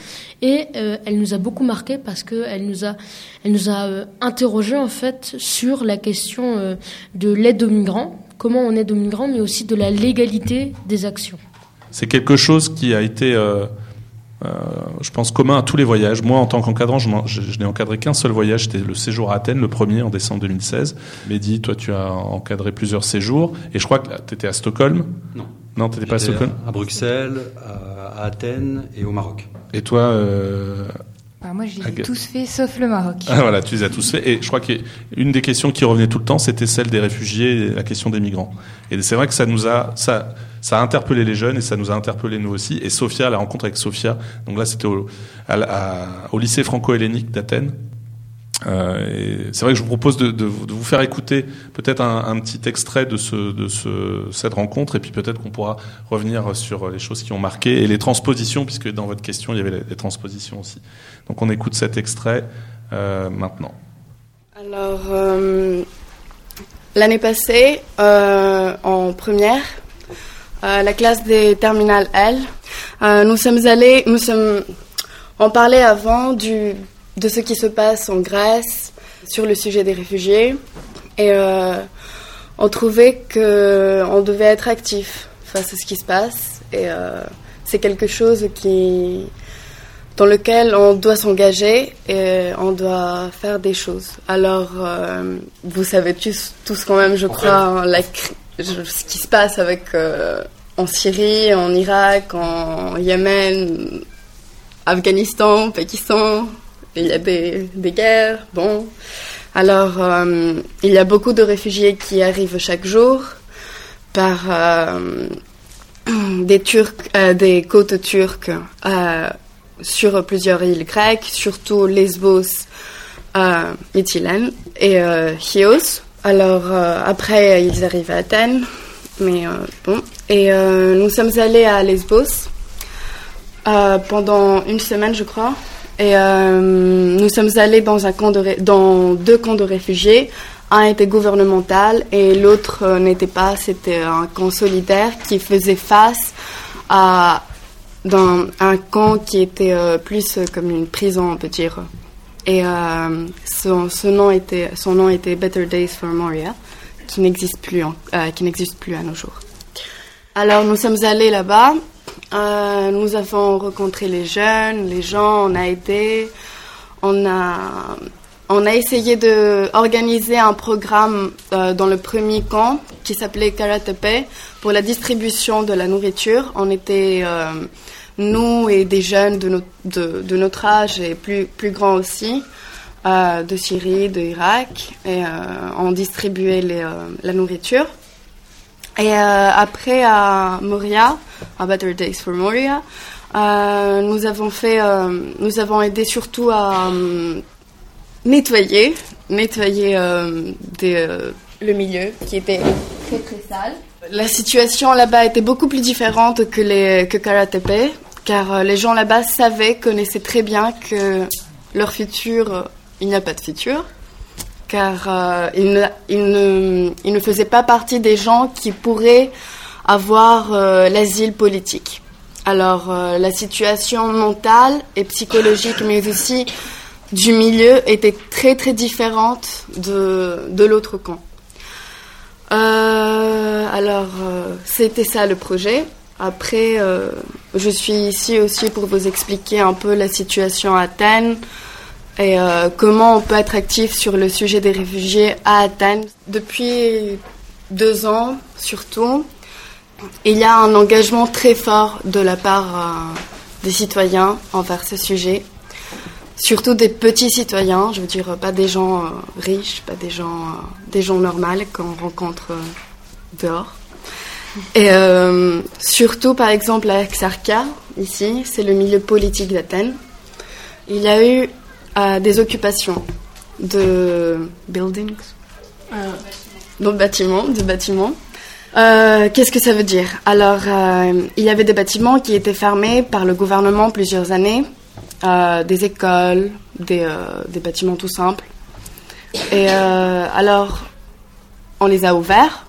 Et elle nous a beaucoup marqué parce qu'elle nous a, elle nous a interrogé en fait sur la question de l'aide aux migrants comment on aide aux migrants, mais aussi de la légalité des actions. C'est quelque chose qui a été, euh, je pense, commun à tous les voyages. Moi, en tant qu'encadrant, je, n'ai encadré qu'un seul voyage, c'était le séjour à Athènes, le premier en décembre 2016. Mehdi, toi, tu as encadré plusieurs séjours, et je crois que tu étais à Stockholm? Non. Non, tu n'étais pas à Stockholm? À Bruxelles, à, Athènes et au Maroc. Et toi euh, bah, moi, je les ai tous faits, sauf le Maroc. Ah, voilà, tu les as tous faits. Et je crois qu'une des questions qui revenait tout le temps, c'était celle des réfugiés et la question des migrants. Et c'est vrai que ça nous a, ça, ça a interpellé les jeunes et ça nous a interpellé nous aussi. Et Sophia, la rencontre avec Sophia, donc là, c'était au, lycée franco-hellénique d'Athènes. Euh, c'est vrai que je vous propose de, vous faire écouter peut-être un, petit extrait de, ce, de ce, cette rencontre et puis peut-être qu'on pourra revenir sur les choses qui ont marqué et les transpositions, puisque dans votre question, il y avait les, transpositions aussi. Donc on écoute cet extrait euh, maintenant. Alors, euh, l'année passée, en première, la classe des terminales L, euh, nous sommes allés, nous sommes, on parlait avant du de ce qui se passe en Grèce sur le sujet des réfugiés. Et euh, on trouvait qu'on devait être actif face à ce qui se passe. Et euh, c'est quelque chose qui, dans lequel on doit s'engager et on doit faire des choses. Alors, euh, vous savez tous, tous, quand même, je crois, la, ce qui se passe avec en Syrie, en Irak, en Yémen, Afghanistan, Pakistan, il y a des, guerres, bon. Alors, euh, il y a beaucoup de réfugiés qui arrivent chaque jour par euh, des euh, des côtes turques sur plusieurs îles grecques, surtout Lesbos, Mytilène et Chios. Alors après, ils arrivent à Athènes, mais bon. Et nous sommes allés à Lesbos pendant une semaine, je crois. Et euh, nous sommes allés dans, un camp dans deux camps de réfugiés. Un était gouvernemental et l'autre euh, n'était pas. C'était un camp solidaire qui faisait face à dans un camp qui était euh, plus comme une prison, on peut dire. Et son, son, nom était, son nom était Better Days for Moria, qui n'existe plus, qui n'existe plus à nos jours. Alors nous sommes allés là-bas euh, nous avons rencontré les jeunes, les gens, on a aidé, on a, on a essayé d'organiser un programme euh, dans le premier camp qui s'appelait Karatepe pour la distribution de la nourriture. On était, euh, nous et des jeunes de, de, notre âge et plus, plus grands aussi, de Syrie, d'Irak, et on distribuait les, la nourriture. Et euh, après à Moria, à Better Days for Moria, euh, nous avons fait, euh, nous avons aidé surtout à nettoyer, nettoyer le milieu qui était très très sale. La situation là-bas était beaucoup plus différente que que Karatepe, car les gens là-bas savaient, connaissaient très bien que leur futur, il n'y a pas de futur car euh, il, ne, il, ne, il ne faisait pas partie des gens qui pourraient avoir euh, l'asile politique. Alors euh, la situation mentale et psychologique, mais aussi du milieu, était très très différente de, de l'autre camp. Euh, alors c'était ça le projet. Après, je suis ici aussi pour vous expliquer un peu la situation à Athènes et comment on peut être actif sur le sujet des réfugiés à Athènes. Depuis deux ans, surtout, il y a un engagement très fort de la part euh, des citoyens envers ce sujet, surtout des petits citoyens, je veux dire pas des gens euh, riches, pas des gens, euh, des gens normaux qu'on rencontre dehors. Et surtout, par exemple, à Xarka, ici, c'est le milieu politique d'Athènes. Il y a eu des occupations de buildings, de bâtiments, de bâtiments. Euh, qu'est-ce que ça veut dire? Alors, euh, il y avait des bâtiments qui étaient fermés par le gouvernement plusieurs années, euh, des écoles, des, des, bâtiments tout simples. Et alors, on les a ouverts.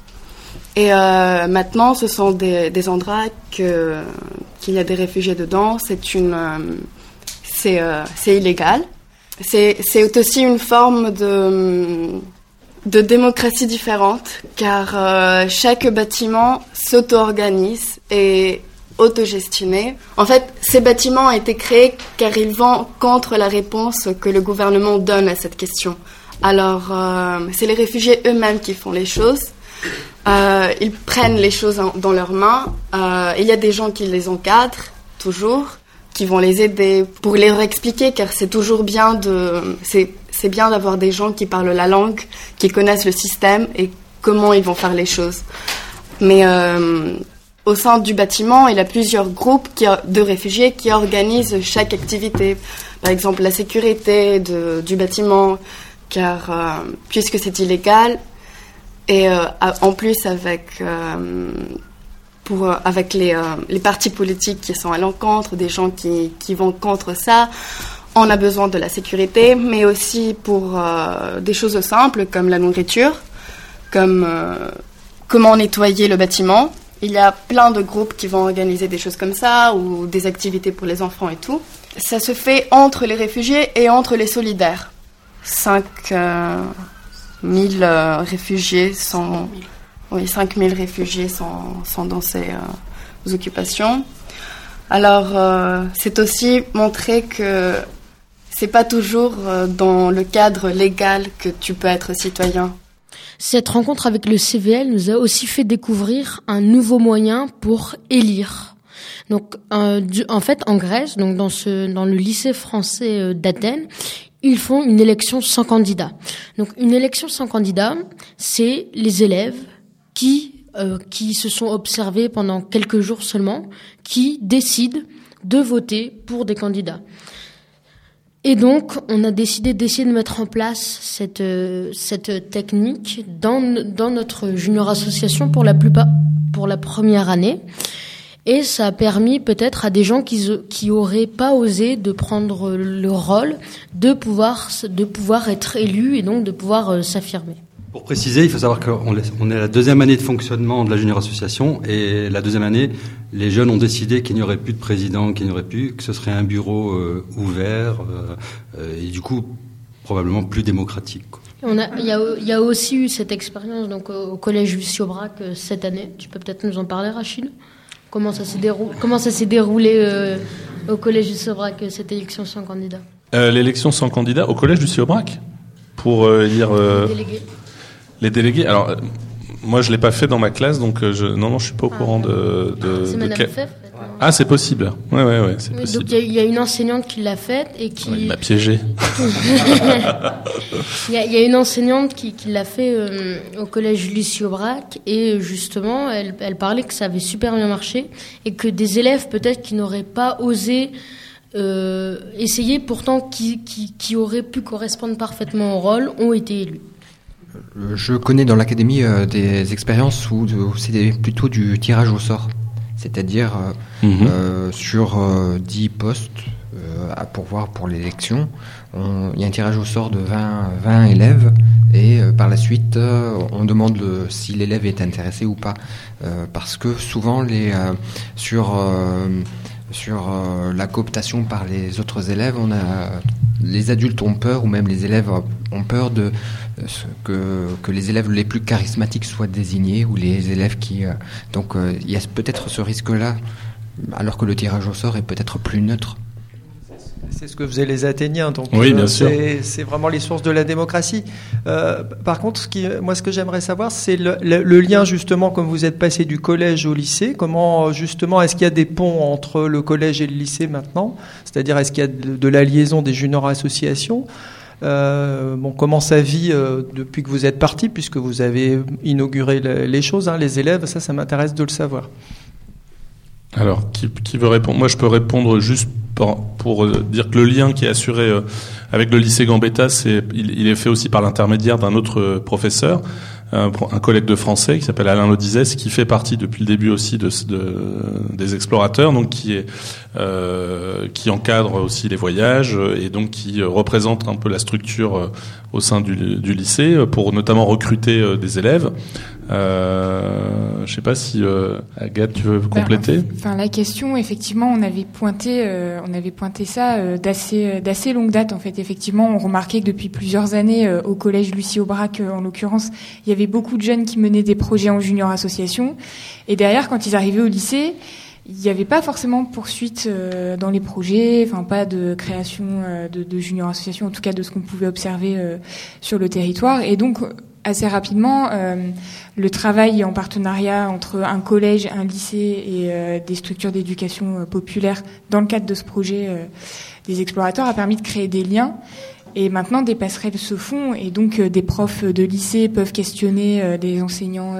Et maintenant, ce sont des, des endroits que, qu'il y a des réfugiés dedans. C'est une, c'est, c'est illégal. C'est, c'est aussi une forme de de démocratie différente, car euh, chaque bâtiment s'auto-organise et autogestionné. En fait, ces bâtiments ont été créés car ils vont contre la réponse que le gouvernement donne à cette question. Alors, euh, c'est les réfugiés eux-mêmes qui font les choses. Euh, ils prennent les choses dans leurs mains. il y a des gens qui les encadrent, toujours, qui vont les aider pour les expliquer, car c'est toujours bien de... C'est bien d'avoir des gens qui parlent la langue, qui connaissent le système et comment ils vont faire les choses. Mais euh, au sein du bâtiment, il y a plusieurs groupes de réfugiés qui organisent chaque activité. Par exemple, la sécurité du bâtiment, car euh, puisque c'est illégal, et euh, en plus, avec, euh, pour, euh, avec les, les, partis politiques qui sont à l'encontre, des gens qui, qui, vont contre ça, on a besoin de la sécurité, mais aussi pour des choses simples comme la nourriture, comme comment nettoyer le bâtiment. Il y a plein de groupes qui vont organiser des choses comme ça, ou des activités pour les enfants et tout. Ça se fait entre les réfugiés et entre les solidaires. Cinq 1000 euh, réfugiés sont. 000. Oui, 5000 réfugiés sont, dans ces euh, occupations. Alors, euh, c'est aussi montrer que c'est pas toujours dans le cadre légal que tu peux être citoyen. Cette rencontre avec le CVL nous a aussi fait découvrir un nouveau moyen pour élire. Donc, en fait, en Grèce, donc dans, ce, dans le lycée français d'Athènes, ils font une élection sans candidat. Donc, une élection sans candidat, c'est les élèves qui qui se sont observés pendant quelques jours seulement, qui décident de voter pour des candidats. Et donc, on a décidé d'essayer de mettre en place cette, euh, cette technique dans, dans notre junior association pour la plupart, pour la première année. Et ça a permis peut-être à des gens qui, qui auraient pas osé de prendre le rôle de pouvoir, de pouvoir être élus et donc de pouvoir euh, s'affirmer. Pour préciser, il faut savoir qu'on est à la deuxième année de fonctionnement de la Junior Association et la deuxième année, les jeunes ont décidé qu'il n'y aurait plus de président, qu'il n'y aurait plus, que ce serait un bureau euh, ouvert euh, et du coup probablement plus démocratique. A, il, y a, il y a aussi eu cette expérience donc au collège Lucie Aubrac cette année. Tu peux peut-être nous en parler, Rachid? Comment ça s'est déroulé, comment ça s'est déroulé au collège Lucie Aubrac cette élection sans candidat? L'élection sans candidat au collège Lucie Aubrac pour élire. Les délégués, alors euh, moi je l'ai pas fait dans ma classe, donc euh, je, non non je suis pas au ah. courant de. de, c'est Madame Ah c'est possible. Ouais ouais ouais c'est possible. Donc il y, a une enseignante qui l'a faite et qui. il m'a piégé. [LAUGHS] Il y, a une enseignante qui, qui l'a fait euh, au collège Lucie Aubrac et justement elle, elle parlait que ça avait super bien marché et que des élèves peut-être qui n'auraient pas osé euh, essayer pourtant qui, qui, qui auraient pu correspondre parfaitement au rôle ont été élus. Euh, je connais dans l'académie euh, des expériences où, c'est plutôt du tirage au sort. C'est-à-dire euh, mhm. sur 10 postes à pourvoir pour l'élection, il y a un tirage au sort de 20, 20 élèves et par la suite, on demande le, si l'élève est intéressé ou pas, parce que souvent les sur sur la cooptation par les autres élèves, on a les adultes ont peur ou même les élèves ont peur de que, que les élèves les plus charismatiques soient désignés ou les élèves qui donc il y a peut-être ce risque-là alors que le tirage au sort est peut-être plus neutre. C'est ce que faisaient les Athéniens, donc oui, bien sûr. c'est vraiment les sources de la démocratie. Euh, par contre, ce qui, moi, ce que j'aimerais savoir, c'est le, le, lien justement, comme vous êtes passé du collège au lycée, comment justement, est-ce qu'il y a des ponts entre le collège et le lycée maintenant? C'est-à-dire, est-ce qu'il y a de, de, la liaison des juniors associations? Euh, bon, comment ça vit euh, depuis que vous êtes parti, puisque vous avez inauguré les choses, hein, les élèves, ça, ça m'intéresse de le savoir. Alors, qui, veut répondre? Moi, je peux répondre juste pour, euh, dire que le lien qui est assuré avec le lycée Gambetta, c'est, il, est fait aussi par l'intermédiaire d'un autre professeur, un, collègue de français qui s'appelle Alain Lodizès, qui fait partie depuis le début aussi de, de des explorateurs, donc qui est qui encadre aussi les voyages et donc qui représente un peu la structure au sein du, du lycée pour notamment recruter des élèves. Euh, je sais pas si euh, Agathe, tu veux ben, compléter? Enfin, la question, effectivement, on avait pointé, euh, on avait pointé ça euh, d'assez, d'assez longue date. En fait, effectivement, on remarquait que depuis plusieurs années, euh, au collège Lucie Aubrac, en l'occurrence, il y avait beaucoup de jeunes qui menaient des projets en junior association. Et derrière, quand ils arrivaient au lycée, il n'y avait pas forcément poursuite dans les projets, enfin pas de création de, de junior association, en tout cas de ce qu'on pouvait observer sur le territoire. Et donc assez rapidement, euh, le travail en partenariat entre un collège, un lycée et euh, des structures d'éducation euh, populaire dans le cadre de ce projet euh, des explorateurs a permis de créer des liens. Et maintenant, des passerelles se font et donc des profs de lycée peuvent questionner des enseignants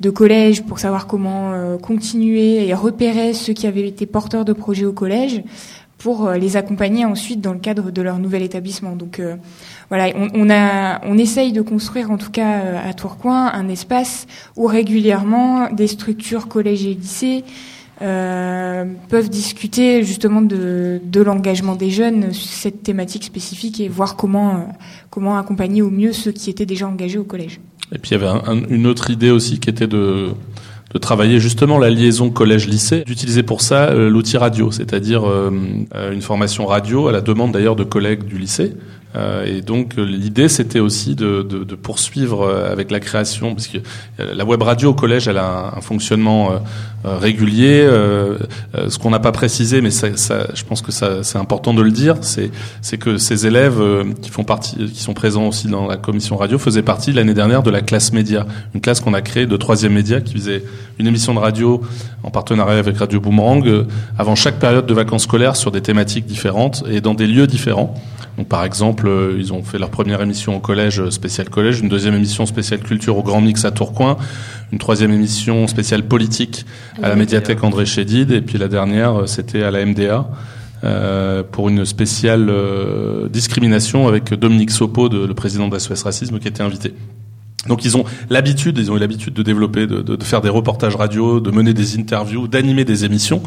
de collège pour savoir comment continuer et repérer ceux qui avaient été porteurs de projets au collège pour les accompagner ensuite dans le cadre de leur nouvel établissement. Donc voilà, on, on, a, on essaye de construire, en tout cas euh, à Tourcoing, un espace où régulièrement des structures collèges et lycées euh, peuvent discuter justement de, l'engagement des jeunes sur cette thématique spécifique et voir comment, euh, comment accompagner au mieux ceux qui étaient déjà engagés au collège. Et puis il y avait un, une autre idée aussi qui était de, travailler justement la liaison collège-lycée, d'utiliser pour ça euh, l'outil radio, c'est-à-dire une formation radio à la demande d'ailleurs de collègues du lycée, euh, et donc euh, l'idée c'était aussi de, de, de, poursuivre euh, avec la création, parce que la web radio au collège elle a un, fonctionnement euh, régulier. Euh, ce qu'on n'a pas précisé, mais ça, ça, je pense que c'est important de le dire, c'est que ces élèves qui font partie, qui sont présents aussi dans la commission radio, faisaient partie l'année dernière de la classe média, une classe qu'on a créée de troisième média qui faisait une émission de radio en partenariat avec Radio Boomerang avant chaque période de vacances scolaires sur des thématiques différentes et dans des lieux différents. Donc, par exemple, euh, ils ont fait leur première émission au collège euh, spécial collège, une deuxième émission spéciale culture au Grand Mix à Tourcoing, une troisième émission spéciale politique à la médiathèque André Chédid, et puis la dernière, euh, c'était à la MDA. Euh, pour une spéciale euh, discrimination avec Dominique Sopo, de, le président de SOS Racisme, qui était invité. Donc ils ont l'habitude, ils ont eu l'habitude de développer, de, de, de, faire des reportages radio, de mener des interviews, d'animer des émissions.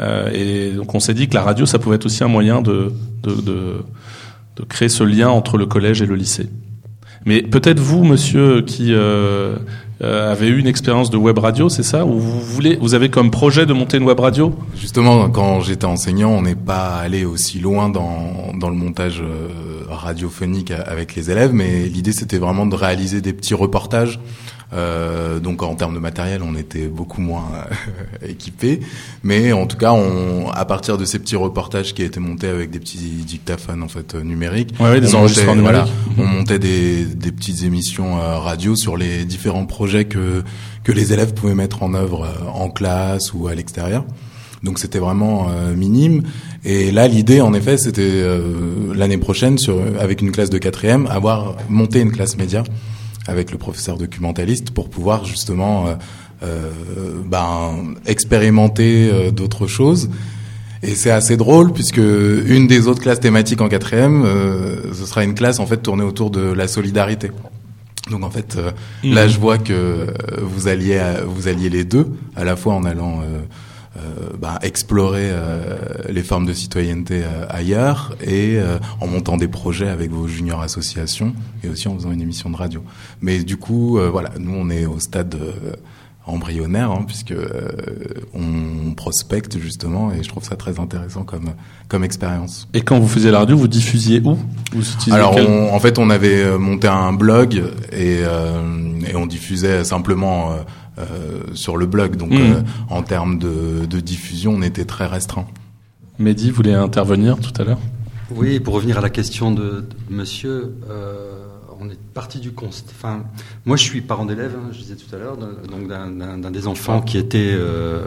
Euh, et donc on s'est dit que la radio, ça pouvait être aussi un moyen de, de, de, créer ce lien entre le collège et le lycée. Mais peut-être vous, monsieur, qui euh, euh, avez eu une expérience de web radio, c'est ça Ou vous voulez, vous avez comme projet de monter une web radio? Justement, quand j'étais enseignant, on n'est pas allé aussi loin dans, dans le montage euh, radiophonique avec les élèves, mais l'idée c'était vraiment de réaliser des petits reportages euh, donc en termes de matériel, on était beaucoup moins euh, [LAUGHS] équipés, mais en tout cas, on, à partir de ces petits reportages qui étaient montés avec des petits dictaphones en fait euh, numériques, ouais, des enregistrements numériques, on montait des, des petites émissions euh, radio sur les différents projets que que les élèves pouvaient mettre en œuvre en classe ou à l'extérieur. Donc c'était vraiment euh, minime. Et là, l'idée, en effet, c'était euh, l'année prochaine, sur, avec une classe de quatrième, avoir monté une classe média avec le professeur documentaliste pour pouvoir justement euh, euh, ben, expérimenter euh, d'autres choses. Et c'est assez drôle puisque une des autres classes thématiques en quatrième, euh, ce sera une classe en fait tournée autour de la solidarité. Donc en fait, mmh. là je vois que vous alliez vous alliez les deux, à la fois en allant bah, explorer les formes de citoyenneté ailleurs et en montant des projets avec vos juniors associations et aussi en faisant une émission de radio. Mais du coup, voilà, nous on est au stade embryonnaire hein, puisque euh, on prospecte justement et je trouve ça très intéressant comme comme expérience. Et quand vous faisiez la radio, vous diffusiez où? Alors en fait, on avait euh, monté un blog et euh, et on diffusait simplement sur le blog. Donc mmh. en termes de, de diffusion, on était très restreint. Mehdi voulait intervenir tout à l'heure. Oui, pour revenir à la question de, de monsieur. Euh, on est parti du constat. Enfin, moi, je suis parent d'élève, hein, je disais tout à l'heure, donc d'un des enfants qui était euh,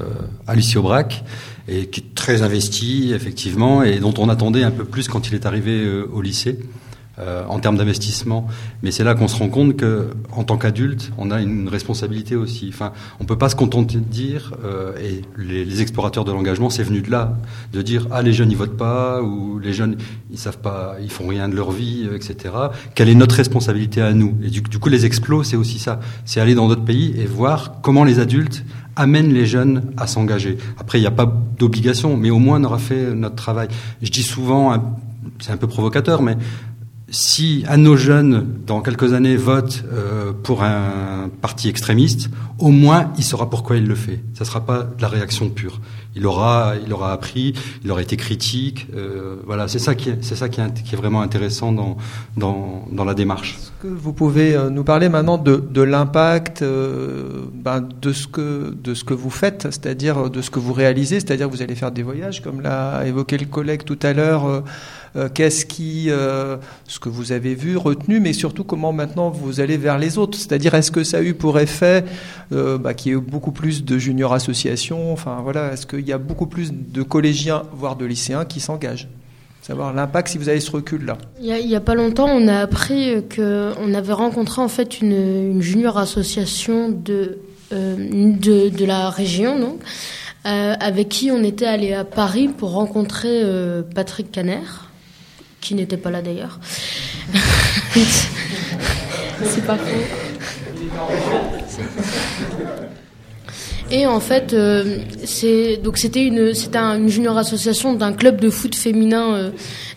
à Lucie Aubrac et qui est très investi, effectivement, et dont on attendait un peu plus quand il est arrivé euh, au lycée. Euh, en termes d'investissement. Mais c'est là qu'on se rend compte que, en tant qu'adulte, on a une responsabilité aussi. Enfin, on peut pas se contenter de dire, euh, et les, les, explorateurs de l'engagement, c'est venu de là, de dire ah les jeunes ils votent pas ou les jeunes ils savent pas, ils font rien de leur vie, etc. Quelle est notre responsabilité à nous? Et du, du coup, les explos, c'est aussi ça. C'est aller dans d'autres pays et voir comment les adultes amènent les jeunes à s'engager. Après, il n'y a pas d'obligation, mais au moins on aura fait notre travail. Je dis souvent, c'est un peu provocateur, mais si de nos jeunes, dans quelques années, vote euh, pour un parti extrémiste, au moins il saura pourquoi il le fait. Ça ne sera pas de la réaction pure. Il aura, il aura appris, il aura été critique. Euh, voilà, c'est ça qui est, c'est ça qui est, vraiment intéressant dans, dans, dans la démarche. Est-ce que vous pouvez euh, nous parler maintenant de, de l'impact euh, ben, de ce que de ce que vous faites, c'est-à-dire de ce que vous réalisez, c'est-à-dire que vous allez faire des voyages, comme l'a évoqué le collègue tout à l'heure. Euh, qu'est-ce qui, euh, ce que vous avez vu, retenu, mais surtout comment maintenant vous allez vers les autres. C'est-à-dire, est-ce que ça a eu pour effet euh, bah, qu'il y ait beaucoup plus de juniors associations? Enfin voilà, est-ce qu'il y a beaucoup plus de collégiens, voire de lycéens, qui s'engagent? Savoir l'impact si vous avez ce recul-là. Il n'y a, pas longtemps, on a appris qu'on avait rencontré en fait une, une junior association de, de, la région, donc. Avec qui on était allé à Paris pour rencontrer Patrick Caner, qui n'était pas là d'ailleurs. [LAUGHS] c'est pas faux. Et en fait, euh, c'est donc c'était une c'était une junior association d'un club de foot féminin euh,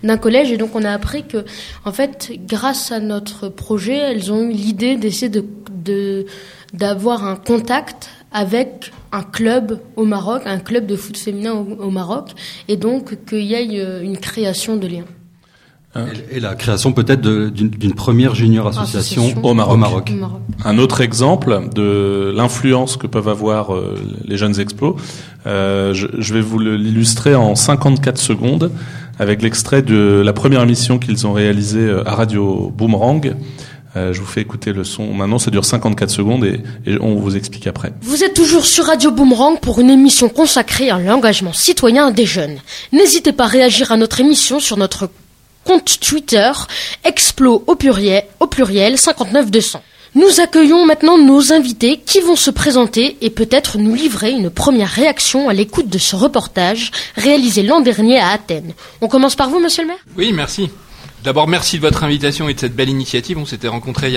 d'un collège et donc on a appris que en fait grâce à notre projet, elles ont eu l'idée d'essayer de d'avoir un contact avec un club au Maroc, un club de foot féminin au, au Maroc et donc qu'il y ait euh, une création de liens. Hein et, la création peut-être d'une première junior association, association au, Maroc. au, Maroc. Un autre exemple de l'influence que peuvent avoir euh, les jeunes explos, euh, je, je, vais vous l'illustrer en 54 secondes avec l'extrait de la première émission qu'ils ont réalisée euh, à Radio Boomerang. Euh, je vous fais écouter le son. Maintenant, ça dure 54 secondes et, et, on vous explique après. Vous êtes toujours sur Radio Boomerang pour une émission consacrée à l'engagement citoyen des jeunes. N'hésitez pas à réagir à notre émission sur notre compte Twitter, Explo au pluriel, au pluriel 59200. Nous accueillons maintenant nos invités qui vont se présenter et peut-être nous livrer une première réaction à l'écoute de ce reportage réalisé l'an dernier à Athènes. On commence par vous, monsieur le maire Oui, merci. D'abord, merci de votre invitation et de cette belle initiative. On s'était rencontrés il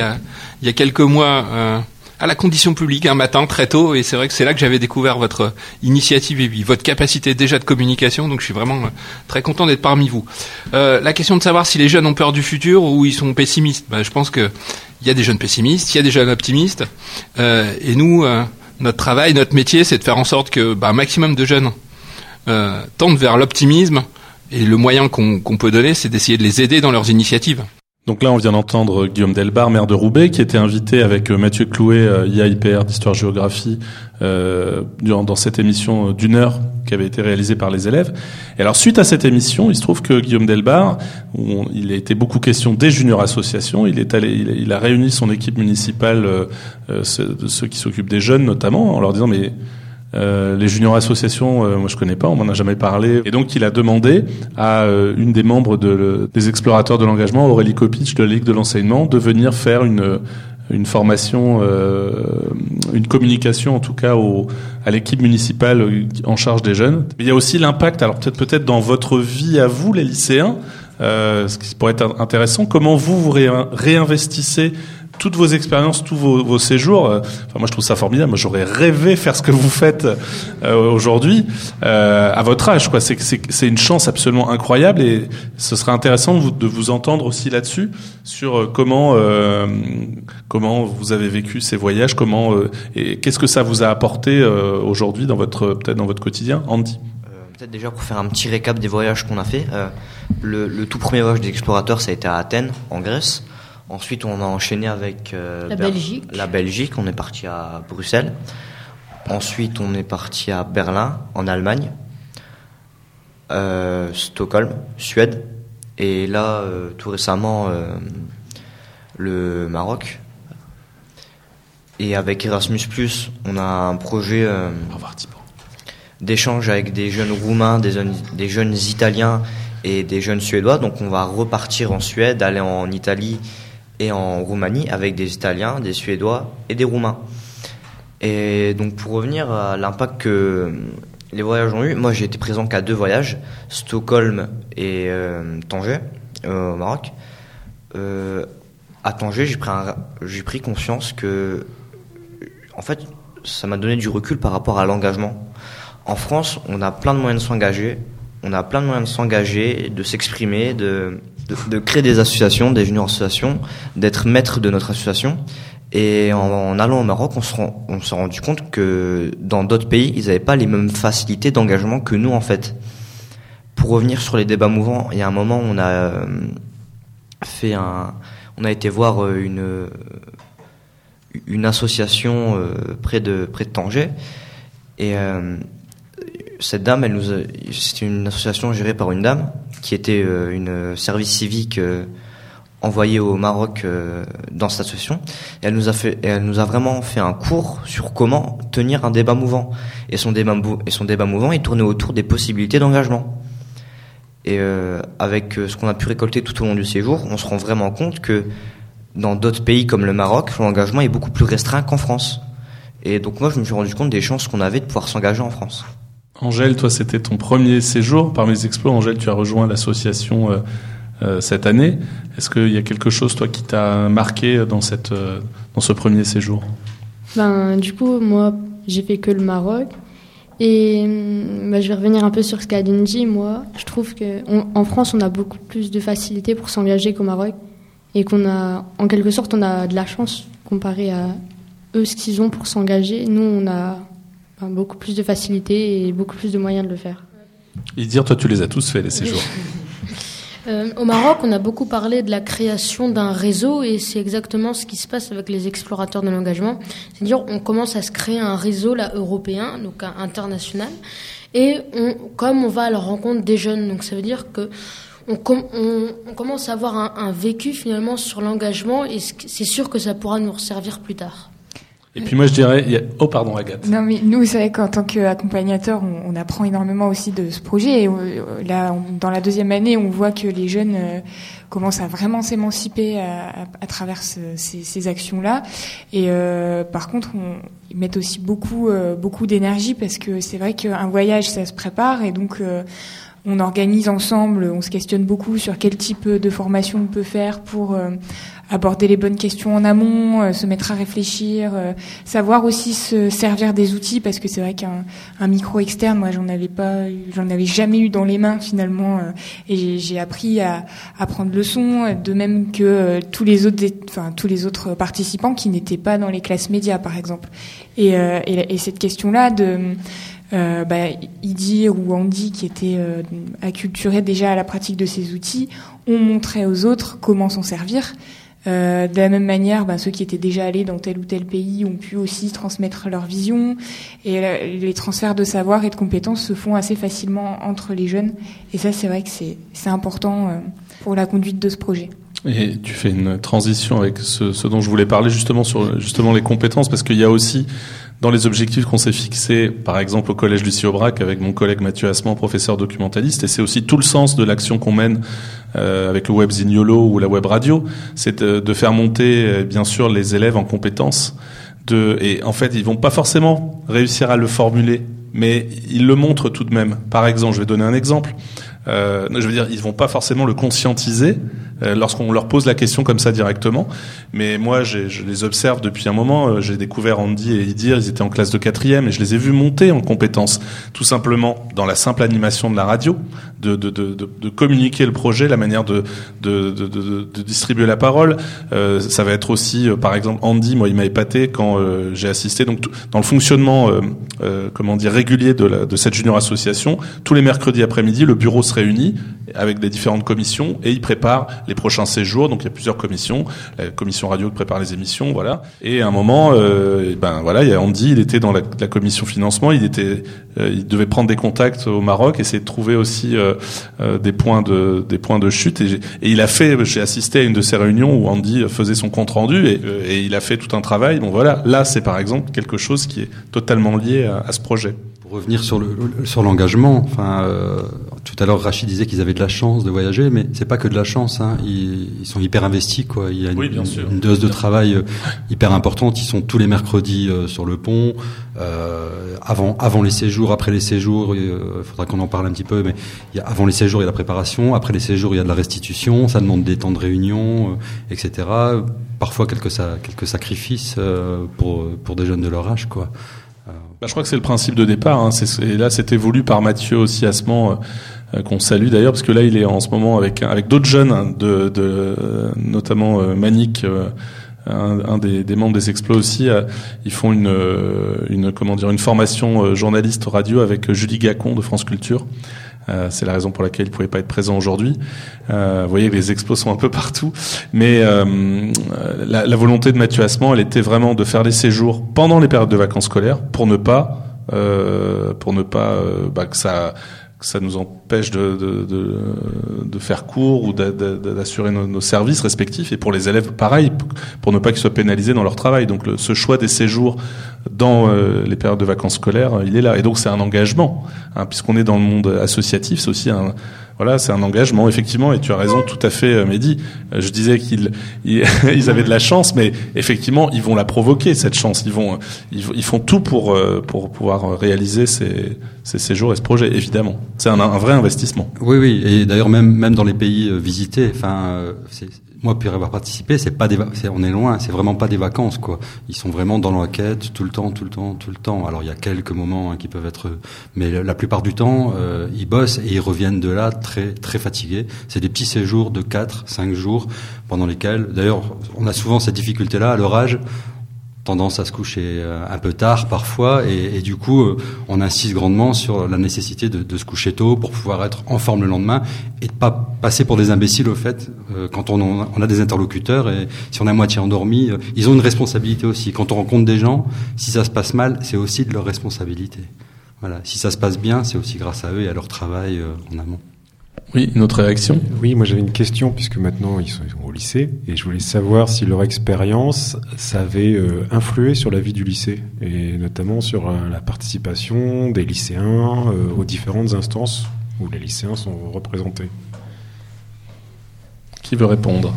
y a, quelques mois euh, à la condition publique un matin très tôt et c'est vrai que c'est là que j'avais découvert votre initiative et votre capacité déjà de communication donc je suis vraiment euh, très content d'être parmi vous. Euh, la question de savoir si les jeunes ont peur du futur ou ils sont pessimistes, bah, je pense que il y a des jeunes pessimistes, il y a des jeunes optimistes euh, et nous notre travail, notre métier c'est de faire en sorte que bah, un maximum de jeunes tendent vers l'optimisme et le moyen qu'on qu peut donner c'est d'essayer de les aider dans leurs initiatives. Donc là, on vient d'entendre Guillaume Delbar, maire de Roubaix, qui était invité avec euh, Mathieu Clouet, euh, IAIPR d'Histoire-Géographie, euh, dans cette émission d'une heure qui avait été réalisée par les élèves. Et alors, suite à cette émission, il se trouve que Guillaume Delbar, où il a été beaucoup question des juniors associations, il est allé, il, il a réuni son équipe municipale, euh, ceux, ceux qui s'occupent des jeunes notamment, en leur disant mais euh, les juniors associations, euh, moi je connais pas, on m'en a jamais parlé. Et donc il a demandé à euh, une des membres de, le, des explorateurs de l'engagement, Aurélie Kopitch de la Ligue de l'enseignement, de venir faire une une formation, euh, une communication en tout cas au, à l'équipe municipale en charge des jeunes. Il y a aussi l'impact, alors peut-être peut-être dans votre vie à vous les lycéens, euh, ce qui pourrait être intéressant, comment vous vous réinvestissez toutes vos expériences, tous vos, séjours. euh, Enfin, moi, je trouve ça formidable. Moi, j'aurais rêvé faire ce que vous faites euh, aujourd'hui euh, à votre âge. Quoi, c'est c'est c'est une chance absolument incroyable et ce serait intéressant de vous, de vous entendre aussi là-dessus sur euh, comment euh, comment vous avez vécu ces voyages, comment et qu'est-ce que ça vous a apporté aujourd'hui dans votre peut-être dans votre quotidien, Andy. Peut-être déjà pour faire un petit récap des voyages qu'on a fait. euh, le, le tout premier voyage des explorateurs, ça a été à Athènes, en Grèce. Ensuite, on a enchaîné avec euh, La Ber- Belgique. La Belgique, on est parti à Bruxelles. Ensuite, on est parti à Berlin, en Allemagne. Euh, Stockholm, Suède. Et là, euh, tout récemment, le Maroc. Et avec Erasmus, on a un projet d'échange avec des jeunes Roumains, des jeunes Italiens et des jeunes Suédois. Donc on va repartir en Suède, aller en Italie et en Roumanie avec des Italiens, des Suédois et des Roumains. Et donc pour revenir à l'impact que les voyages ont eu, moi j'ai été présent qu'à deux voyages, Stockholm et euh, Tanger, euh, au Maroc. Euh, à Tanger, j'ai pris, j'ai pris conscience que, en fait, ça m'a donné du recul par rapport à l'engagement. En France, on a plein de moyens de s'engager, on a plein de moyens de s'engager, de s'exprimer, de, de, créer des associations, des junior associations, d'être maître de notre association. Et en, allant au Maroc, on s'est rendu compte que dans d'autres pays, ils n'avaient pas les mêmes facilités d'engagement que nous, en fait. Pour revenir sur les débats mouvants, il y a un moment, on a euh, fait un, on a été voir euh, une euh, une association près de près de Tanger, et cette dame, elle nous, c'était une association gérée par une dame qui était euh, une service civique euh, envoyée au Maroc euh, dans cette association. Elle nous a fait, elle nous a vraiment fait un cours sur comment tenir un débat mouvant. Et son débat, et son débat mouvant, il tournait autour des possibilités d'engagement. Et avec ce qu'on a pu récolter tout au long du séjour, on se rend vraiment compte que dans d'autres pays comme le Maroc, l'engagement est beaucoup plus restreint qu'en France. Et donc moi, je me suis rendu compte des chances qu'on avait de pouvoir s'engager en France. Angèle, toi, c'était ton premier séjour parmi les exploits. Angèle, tu as rejoint l'association euh, euh, cette année. Est-ce qu'il y a quelque chose, toi, qui t'a marqué dans, cette, euh, dans ce premier séjour? Ben, du coup, moi, j'ai fait que le Maroc. Et hum, ben, je vais revenir un peu sur ce qu'a dit. Moi, je trouve qu'en France, on a beaucoup plus de facilité pour s'engager qu'au Maroc. Et qu'on a, en quelque sorte, on a de la chance comparé à eux, ce qu'ils ont pour s'engager. Nous, on a ben, beaucoup plus de facilité et beaucoup plus de moyens de le faire. Et dire, toi, tu les as tous fait, les séjours. [LAUGHS] Euh, au Maroc, on a beaucoup parlé de la création d'un réseau et c'est exactement ce qui se passe avec les explorateurs de l'engagement. C'est-à-dire, on commence à se créer un réseau là européen, donc international, et on, comme on va à la rencontre des jeunes, donc ça veut dire que on, com- on- on commence à avoir un, un vécu finalement sur l'engagement et c'est sûr que ça pourra nous servir plus tard. Et puis moi, je dirais... Oh, pardon, Agathe. Non, mais nous, c'est vrai qu'en tant qu'accompagnateur, on, on apprend énormément aussi de ce projet. Et euh, là, on- dans la deuxième année, on voit que les jeunes euh, commencent à vraiment s'émanciper à, à- à travers ce- ces, ces actions-là. Et euh, par contre, on, ils mettent aussi beaucoup, euh, beaucoup d'énergie parce que c'est vrai qu'un voyage, ça se prépare et donc. On organise ensemble, on se questionne beaucoup sur quel type de formation on peut faire pour euh, aborder les bonnes questions en amont, euh, se mettre à réfléchir, euh, savoir aussi se servir des outils parce que c'est vrai qu'un un micro externe, moi j'en avais pas, j'en avais jamais eu dans les mains finalement et j'ai- appris à, prendre le son, de même que tous les autres, enfin tous les autres participants qui n'étaient pas dans les classes médias par exemple. Et, et, et cette question-là de euh, bah, Idi ou Andy qui étaient euh, acculturés déjà à la pratique de ces outils ont montré aux autres comment s'en servir. Euh, de la même manière, bah, ceux qui étaient déjà allés dans tel ou tel pays ont pu aussi transmettre leur vision et les transferts de savoir et de compétences se font assez facilement entre les jeunes et ça c'est vrai que c'est c'est important euh, pour la conduite de ce projet. Et tu fais une transition avec ce, ce dont je voulais parler justement sur justement les compétences parce qu'il y a aussi dans les objectifs qu'on s'est fixés, par exemple au collège Lucie Aubrac avec mon collègue Mathieu Assement, professeur documentaliste, et c'est aussi tout le sens de l'action qu'on mène euh, avec le web Zignolo ou la web radio, c'est de, de faire monter euh, bien sûr les élèves en compétences. Et en fait, ils vont pas forcément réussir à le formuler, mais ils le montrent tout de même. Par exemple, je vais donner un exemple. Euh, je veux dire, ils vont pas forcément le conscientiser euh, lorsqu'on leur pose la question comme ça directement. Mais moi, je les observe depuis un moment. Euh, j'ai découvert Andy et Idir, ils étaient en classe de quatrième et je les ai vus monter en compétences, tout simplement dans la simple animation de la radio, de, communiquer le projet, la manière de, distribuer la parole. Euh, ça va être aussi, euh, par exemple, Andy, moi, il m'a épaté quand j'ai assisté donc dans le fonctionnement, comment dire, régulier de cette junior association. Tous les mercredis après-midi, le bureau se réunit avec les différentes commissions et il prépare les prochains séjours. Donc il y a plusieurs commissions, la commission radio qui prépare les émissions, voilà. Et à un moment, euh, ben voilà, il y a Andy, il était dans la, la commission financement, il était, euh, il devait prendre des contacts au Maroc, essayer de trouver aussi euh, euh des points de des points de chute. Et, et il a fait, j'ai assisté à une de ces réunions où Andy faisait son compte rendu et, euh, et il a fait tout un travail. Bon voilà, là c'est par exemple quelque chose qui est totalement lié à, à ce projet revenir sur le, sur l'engagement. Enfin, euh, tout à l'heure, Rachid disait qu'ils avaient de la chance de voyager, mais c'est pas que de la chance. Hein. Ils, ils, sont hyper investis, quoi. Il y a une, une, dose de travail euh, hyper importante. Ils sont tous les mercredis euh, sur le pont, euh, avant avant les séjours, après les séjours. Il faudra qu'on en parle un petit peu, mais il y a, avant les séjours, il y a la préparation. Après les séjours, il y a de la restitution. Ça demande des temps de réunion, etc. Parfois quelques quelques sacrifices pour pour des jeunes de leur âge, quoi. Bah, je crois que c'est le principe de départ. Hein. Et là, c'est évolué par Mathieu aussi Assement, euh, qu'on salue d'ailleurs, parce que là, il est en ce moment avec avec d'autres jeunes, hein, de, notamment euh, Manic. Euh, un, un des, des, membres des Explos aussi, ils font une, une comment dire une formation journaliste radio avec Julie Gacon de France Culture. Euh, c'est la raison pour laquelle il ne pouvait pas être présent aujourd'hui. Euh, vous voyez, les expos sont un peu partout. Mais euh, la, la, volonté de Mathieu Assement, elle était vraiment de faire des séjours pendant les périodes de vacances scolaires pour ne pas, euh, pour ne pas bah, que ça ça nous empêche de, de, de, de faire cours ou d'assurer nos, services respectifs. Et pour les élèves, pareil, pour ne pas qu'ils soient pénalisés dans leur travail. Donc le, ce choix des séjours dans euh, les périodes de vacances scolaires, il est là. Et donc c'est un engagement, hein, puisqu'on est dans le monde associatif, c'est aussi un, voilà, c'est un engagement effectivement. Et tu as raison, tout à fait, euh, Mehdi. Euh, je disais qu'ils ils, [LAUGHS] avaient de la chance, mais effectivement, ils vont la provoquer cette chance. Ils vont, ils, font tout pour pour pouvoir réaliser ces, ces séjours et ce projet. Évidemment, c'est un, un, vrai investissement. Oui, oui. Et d'ailleurs, même même dans les pays visités, enfin, moi, pour avoir participé, c'est pas on est loin, c'est vraiment pas des vacances, quoi. Ils sont vraiment dans l'enquête tout le temps, tout le temps, tout le temps. Alors, il y a quelques moments hein, qui peuvent être, mais la plupart du temps, euh, ils bossent et ils reviennent de là très, très fatigués. C'est des petits séjours de 4, 5 jours pendant lesquels, d'ailleurs, on a souvent cette difficulté-là à leur âge tendance à se coucher euh, un peu tard parfois. Et, et, du coup euh, on insiste grandement sur la nécessité de, se coucher tôt pour pouvoir être en forme le lendemain et de pas passer pour des imbéciles au fait euh, quand on, on, a des interlocuteurs et si on à moitié endormi ils ont une responsabilité aussi. Quand on rencontre des gens si ça se passe mal c'est aussi de leur responsabilité. Voilà. Si ça se passe bien c'est aussi grâce à eux et à leur travail en amont oui, une autre réaction? Oui, moi j'avais une question, puisque maintenant ils sont, au lycée, et je voulais savoir si leur expérience, ça avait euh, influé sur la vie du lycée, et notamment sur euh, la participation des lycéens euh, aux différentes instances où les lycéens sont représentés. Qui veut répondre?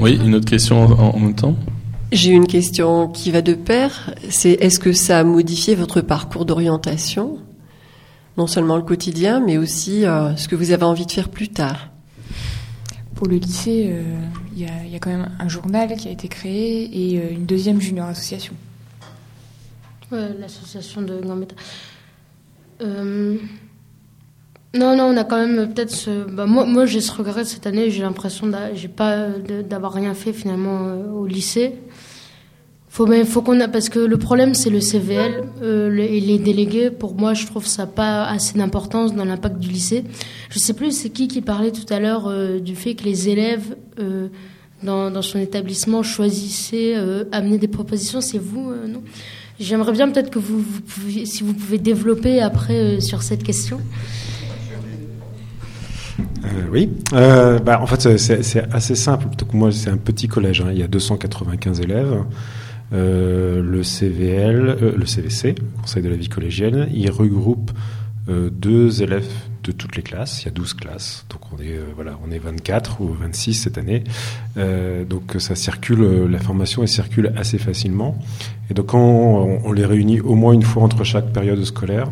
Oui, une autre question en, en même temps? J'ai une question qui va de pair. C'est est-ce que ça a modifié votre parcours d'orientation? Non seulement le quotidien, mais aussi euh, ce que vous avez envie de faire plus tard. Pour le lycée, il euh, y, y, a quand même un journal qui a été créé et euh, une deuxième junior association. L'association de Gambetta. Non, non, on a quand même peut-être ce. Bah, moi, moi j'ai ce regret cette année. J'ai l'impression d'avoir rien fait finalement au lycée. Mais faut qu'on a parce que le problème c'est le CVL euh, et les délégués. Pour moi, je trouve ça pas assez d'importance dans l'impact du lycée. Je sais plus c'est qui qui parlait tout à l'heure euh, du fait que les élèves euh, dans, dans, son établissement choisissaient amener des propositions. C'est vous, non? J'aimerais bien peut-être que vous, si vous pouvez développer après sur cette question. Oui, bah, en fait c'est assez simple. Moi c'est un petit collège, hein. il y a 295 élèves. Euh, le CVL, euh, le CVC, Conseil de la vie collégienne, il regroupe euh, deux élèves de toutes les classes. Il y a 12 classes, donc on est voilà, on est 24 ou 26 cette année. donc ça circule, la formation elle circule assez facilement. Et donc quand on, on les réunit au moins une fois entre chaque période scolaire,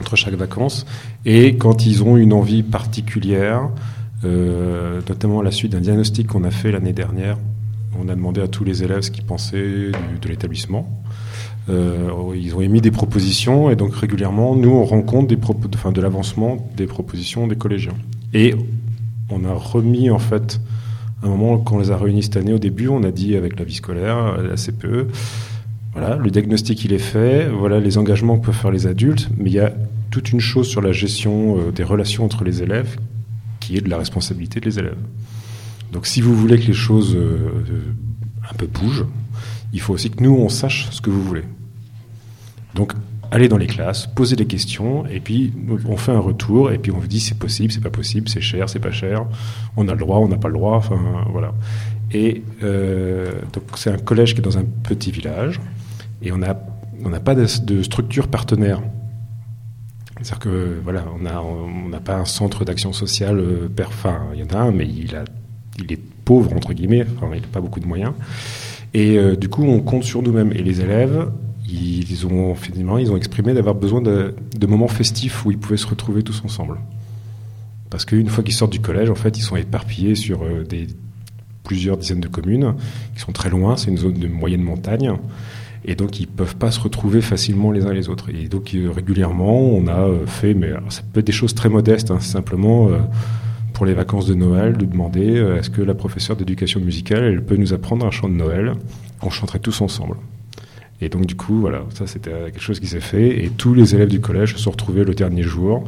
entre chaque vacances. Et quand ils ont une envie particulière, notamment à la suite d'un diagnostic qu'on a fait l'année dernière, on a demandé à tous les élèves ce qu'ils pensaient de l'établissement. Euh, ils ont émis des propositions et donc régulièrement, nous, on rencontre des de l'avancement des propositions des collégiens. Et on a remis en fait un moment quand on les a réunis cette année. Au début, on a dit avec la vie scolaire, la CPE, voilà, le diagnostic il est fait, voilà les engagements que peuvent faire les adultes, mais il y a toute une chose sur la gestion euh, des relations entre les élèves qui est de la responsabilité des élèves. Donc si vous voulez que les choses euh, un peu bougent, il faut aussi que nous on sache ce que vous voulez. Donc allez dans les classes, posez des questions et puis on fait un retour et puis on vous dit c'est possible, c'est pas possible, c'est cher, c'est pas cher, on a le droit, on n'a pas le droit, enfin voilà. Et euh, donc c'est un collège qui est dans un petit village et on n'a on n'a pas de, structure partenaire. C'est-à-dire que voilà, on a on n'a pas un centre d'action sociale. euh, Enfin, il y en a un, mais il a il est pauvre entre guillemets. Il n'a pas beaucoup de moyens. Et euh, du coup, on compte sur nous-mêmes. Et les élèves, ils ont finalement, exprimé d'avoir besoin de, moments festifs où ils pouvaient se retrouver tous ensemble. Parce qu'une fois qu'ils sortent du collège, en fait, ils sont éparpillés sur euh, plusieurs dizaines de communes qui sont très loin. C'est une zone de moyenne montagne. Et donc, ils peuvent pas se retrouver facilement les uns les autres. Et donc, euh, régulièrement, on a fait, mais ça peut être des choses très modestes, hein, simplement pour les vacances de Noël, de demander euh, est-ce que la professeure d'éducation musicale, elle peut nous apprendre un chant de Noël On chanterait tous ensemble? Et donc, du coup, voilà, ça c'était quelque chose qui s'est fait. Et tous les élèves du collège se sont retrouvés le dernier jour,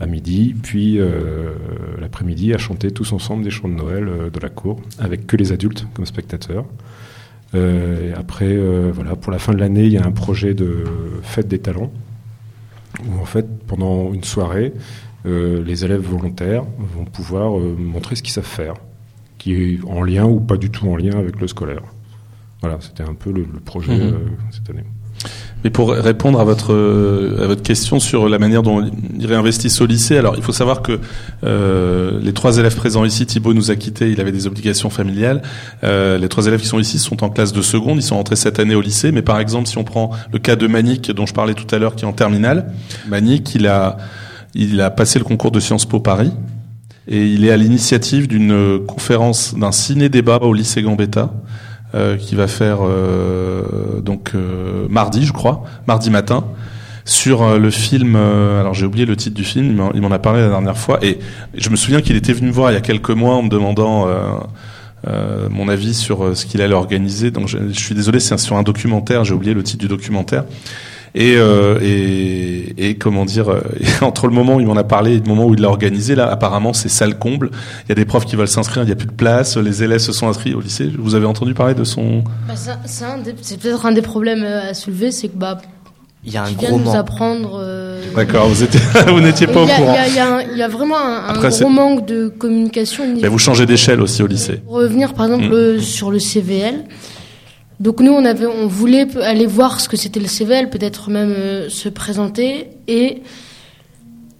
à midi, puis euh, l'après-midi, à chanter tous ensemble des chants de Noël euh, de la cour, avec que les adultes comme spectateurs. Et après, voilà, pour la fin de l'année, il y a un projet de fête des talents, où en fait, pendant une soirée, les élèves volontaires vont pouvoir euh, montrer ce qu'ils savent faire, qui est en lien ou pas du tout en lien avec le scolaire. Voilà, c'était un peu le, le projet Mhm. euh, cette année. Mais pour répondre à votre euh, à votre question sur la manière dont ils réinvestissent au lycée, alors il faut savoir que euh, les trois élèves présents ici, Thibaut nous a quittés, il avait des obligations familiales. Euh, les trois élèves qui sont ici sont en classe de seconde, ils sont rentrés cette année au lycée. Mais par exemple, si on prend le cas de Manick dont je parlais tout à l'heure, qui est en terminale, Manick, il a il a passé le concours de Sciences Po Paris et il est à l'initiative d'une conférence d'un ciné-débat au lycée Gambetta euh, qui va faire euh, donc euh, mardi, je crois, mardi matin, sur euh, le film. euh, alors j'ai oublié le titre du film. il m'en- a parlé la dernière fois et je me souviens qu'il était venu me voir il y a quelques mois en me demandant. euh, euh, mon avis sur euh, ce qu'il allait organiser. Donc, je suis désolé, c'est sur un documentaire. J'ai oublié le titre du documentaire. Et, euh, et, et comment dire, euh, [LAUGHS] entre le moment où il m'en a parlé et le moment où il l'a organisé, là, apparemment, c'est salle comble. Il y a des profs qui veulent s'inscrire, il n'y a plus de place. Les élèves se sont inscrits au lycée. Vous avez entendu parler de son Bah, c'est peut-être un des problèmes euh, à soulever, c'est que bah, Il y a un viens gros nous manque. apprendre. euh, D'accord, vous étiez, [LAUGHS] vous n'étiez pas au il y a- courant. Il y a, y y vraiment un, Après, gros manque de communication. Mais vous changez d'échelle aussi au lycée. Pour revenir par exemple Mm. sur le CVL. Donc nous on avait on voulait aller voir ce que c'était le CVL, peut-être même euh, se présenter et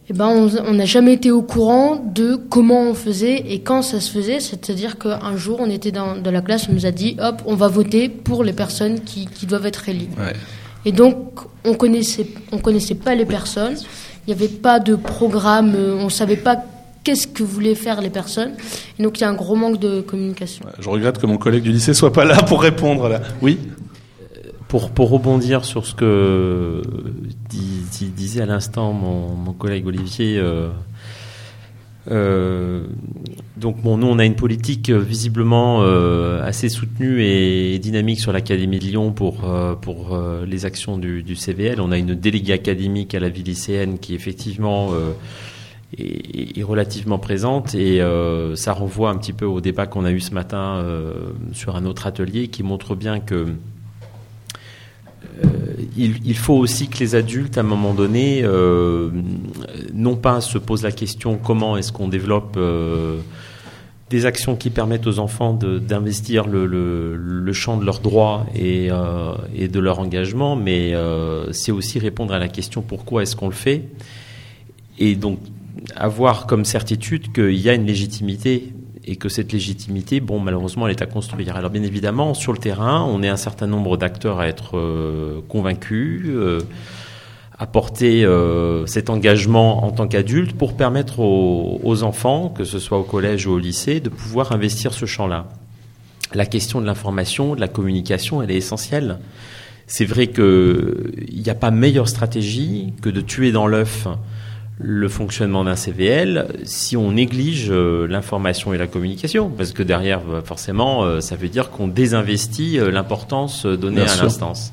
eh ben on n'a jamais été au courant de comment on faisait et quand ça se faisait, c'est-à-dire qu'un jour on était dans, dans la classe, on nous a dit hop, on va voter pour les personnes qui, qui doivent être élues. Ouais. Et donc on connaissait on connaissait pas les personnes, il n'y avait pas de programme, euh, on savait pas qu'est-ce que voulaient faire les personnes? Et donc il y a un gros manque de communication. Je regrette que mon collègue du lycée soit pas là pour répondre là. Oui? Pour, pour rebondir sur ce que dis- dis- disait à l'instant mon, mon collègue Olivier, euh, euh, donc bon, nous on a une politique euh, visiblement euh, assez soutenue et dynamique sur l'Académie de Lyon pour, euh, pour euh, les actions du, du CVL. On a une déléguée académique à la vie lycéenne qui effectivement euh, est, relativement présente et euh, ça renvoie un petit peu au débat qu'on a eu ce matin euh, sur un autre atelier qui montre bien que euh, il, faut aussi que les adultes, à un moment donné, non pas se posent la question comment est-ce qu'on développe des actions qui permettent aux enfants d'investir le, champ de leurs droits et, de leur engagement, mais c'est aussi répondre à la question pourquoi est-ce qu'on le fait. Et donc avoir comme certitude qu'il y a une légitimité et que cette légitimité, bon, malheureusement, elle est à construire. Alors, bien évidemment, sur le terrain, on est un certain nombre d'acteurs à être euh, convaincus, euh, apporter euh, cet engagement en tant qu'adulte pour permettre aux, aux, enfants, que ce soit au collège ou au lycée, de pouvoir investir ce champ-là. La question de l'information, de la communication, elle est essentielle. C'est vrai qu'il n'y a pas meilleure stratégie que de tuer dans l'œuf le fonctionnement d'un CVL si on néglige euh, l'information et la communication, parce que derrière, bah, forcément, euh, ça veut dire qu'on désinvestit euh, l'importance donnée à l'instance.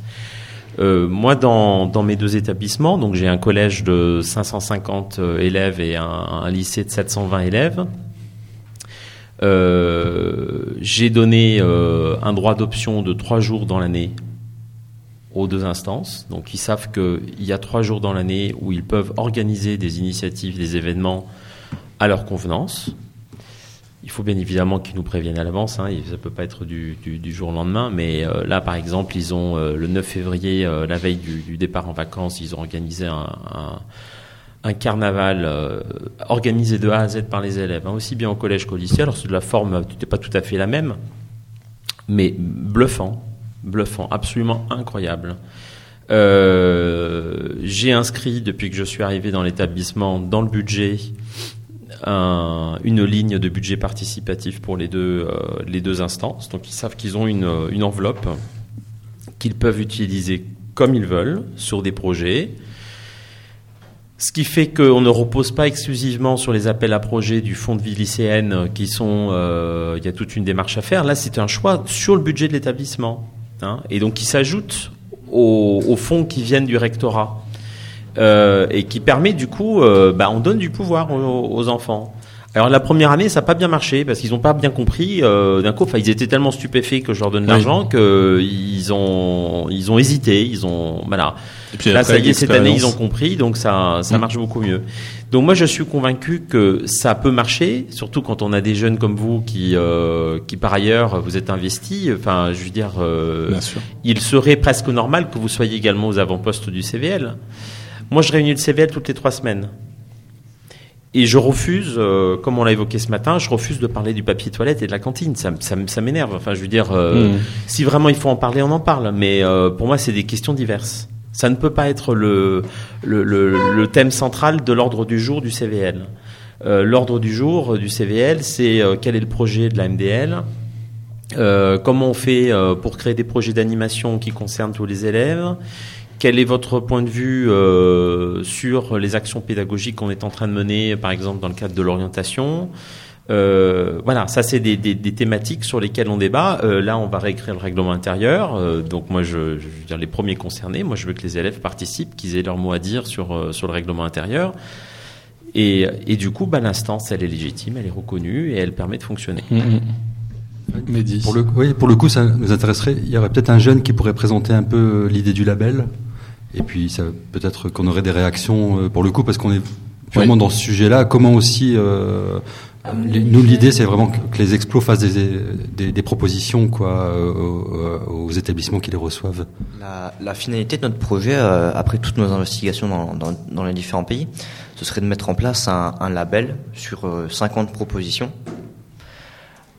Moi, dans, dans, mes deux établissements, donc j'ai un collège de 550 élèves et un, un lycée de 720 élèves. J'ai donné un droit d'option de trois jours dans l'année aux deux instances. Donc ils savent qu'il y a trois jours dans l'année où ils peuvent organiser des initiatives, des événements à leur convenance. Il faut bien évidemment qu'ils nous préviennent à l'avance, hein, ça ne peut pas être du, jour au lendemain, mais euh, là par exemple, ils euh, le 9 février, euh, la veille du, départ en vacances, ils ont organisé un, carnaval organisé de A à Z par les élèves, hein, aussi bien au collège qu'au lycée. Alors la forme pas tout à fait la même, mais bluffant, bluffant, absolument incroyable. Euh, j'ai inscrit depuis que je suis arrivé dans l'établissement dans le budget un, une ligne de budget participatif pour les deux, euh, les deux instances. Donc ils savent qu'ils ont une, une enveloppe qu'ils peuvent utiliser comme ils veulent sur des projets. Ce qui fait qu'on ne repose pas exclusivement sur les appels à projets du fonds de vie lycéenne qui sont, euh, il y a toute une démarche à faire. Là, c'est un choix sur le budget de l'établissement. Hein, et donc qui s'ajoutent aux, fonds qui viennent du rectorat euh, et qui permet du coup, euh, bah, on donne du pouvoir aux enfants. Alors la première année, ça n'a pas bien marché parce qu'ils n'ont pas bien compris. Euh, D'un coup, enfin, ils étaient tellement stupéfaits que je leur donne de l'argent oui. qu'ils ont, ils ont hésité, ils ont, voilà. Et puis Là, ça y est, cette année, ils ont compris, donc ça, ça mmh. marche beaucoup mieux. Donc moi, je suis convaincu que ça peut marcher, surtout quand on a des jeunes comme vous qui, euh, qui par ailleurs, vous êtes investis. Enfin, je veux dire, euh, il serait presque normal que vous soyez également aux avant-postes du CVL. Moi, je réunis le CVL toutes les trois semaines. Et je refuse, euh, comme on l'a évoqué ce matin, je refuse de parler du papier toilette et de la cantine. Ça, ça, ça m'énerve. Enfin, je veux dire, euh, mmh. si vraiment il faut en parler, on en parle. Mais euh, pour moi, c'est des questions diverses. Ça ne peut pas être le, le, le, le thème central de l'ordre du jour du CVL. Euh, l'ordre du jour du CVL, c'est euh, quel est le projet de la MDL, euh, comment on fait pour créer des projets d'animation qui concernent tous les élèves, quel est votre point de vue euh, sur les actions pédagogiques qu'on est en train de mener, par exemple dans le cadre de l'orientation? Euh, Voilà, ça c'est des, des, des, thématiques sur lesquelles on débat. Euh, là, on va réécrire le règlement intérieur. Euh, donc moi, je, je, veux dire les premiers concernés. Moi, je veux que les élèves participent, qu'ils aient leur mot à dire sur euh, sur le règlement intérieur. Et, et du coup, bah, l'instance, elle est légitime, elle est reconnue et elle permet de fonctionner. Mmh. Pour le, oui, pour le coup, ça nous intéresserait. Il y aurait peut-être un jeune qui pourrait présenter un peu l'idée du label. Et puis, ça, peut-être qu'on aurait des réactions pour le coup, parce qu'on est vraiment oui. dans ce sujet-là. Comment aussi, euh, les, nous, l'idée, c'est vraiment que, les explos fassent des, des, des propositions quoi, aux, aux, établissements qui les reçoivent. La, la finalité de notre projet, euh, après toutes nos investigations dans, dans, dans, les différents pays, ce serait de mettre en place un, un label sur euh, 50 propositions.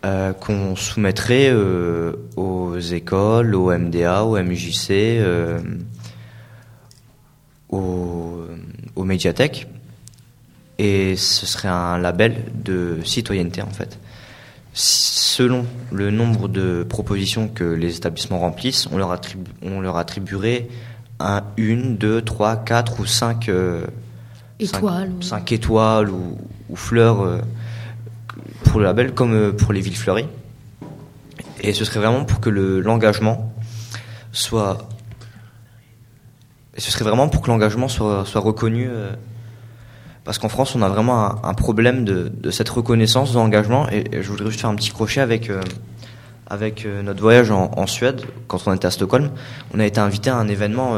Euh, qu'on soumettrait euh, aux écoles, aux MDA, aux MJC, euh, aux, aux médiathèques. Et ce serait un label de citoyenneté en fait. Selon le nombre de propositions que les établissements remplissent, on leur, attribu on leur attribuerait un, une, deux, trois, quatre ou cinq étoiles, cinq, cinq étoiles ou, ou fleurs euh, pour le label comme pour les villes fleuries. Et ce serait vraiment pour que l'engagement soit et ce serait vraiment pour que l'engagement soit, reconnu. Euh, parce qu'en France, on a vraiment un, problème de, cette reconnaissance de l'engagement. Et, je voudrais juste faire un petit crochet avec, euh, avec euh, notre voyage en, Suède, quand on était à Stockholm. On a été invité à un événement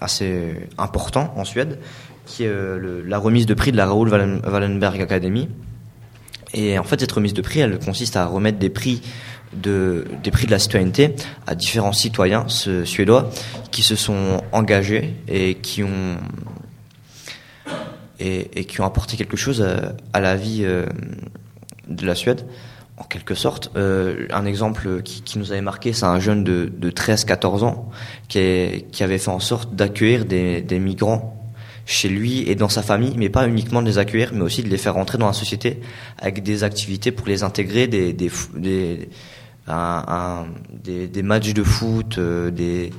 assez important en Suède, qui est la remise de prix de la Raoul Wallen, Wallenberg Academy. Et en fait, cette remise de prix, elle consiste à remettre des prix de, des prix de la citoyenneté à différents citoyens suédois qui se sont engagés et qui ont et, qui ont apporté quelque chose à, à la vie euh, de la Suède. en quelque sorte. Euh, un exemple qui, nous avait marqué, c'est un jeune de, de 13-14 ans qui, avait fait en sorte d'accueillir des, migrants chez lui et dans sa famille, mais pas uniquement de les accueillir, mais aussi de les faire rentrer dans la société avec des activités pour les intégrer, un, un, des, des matchs de foot, euh, des,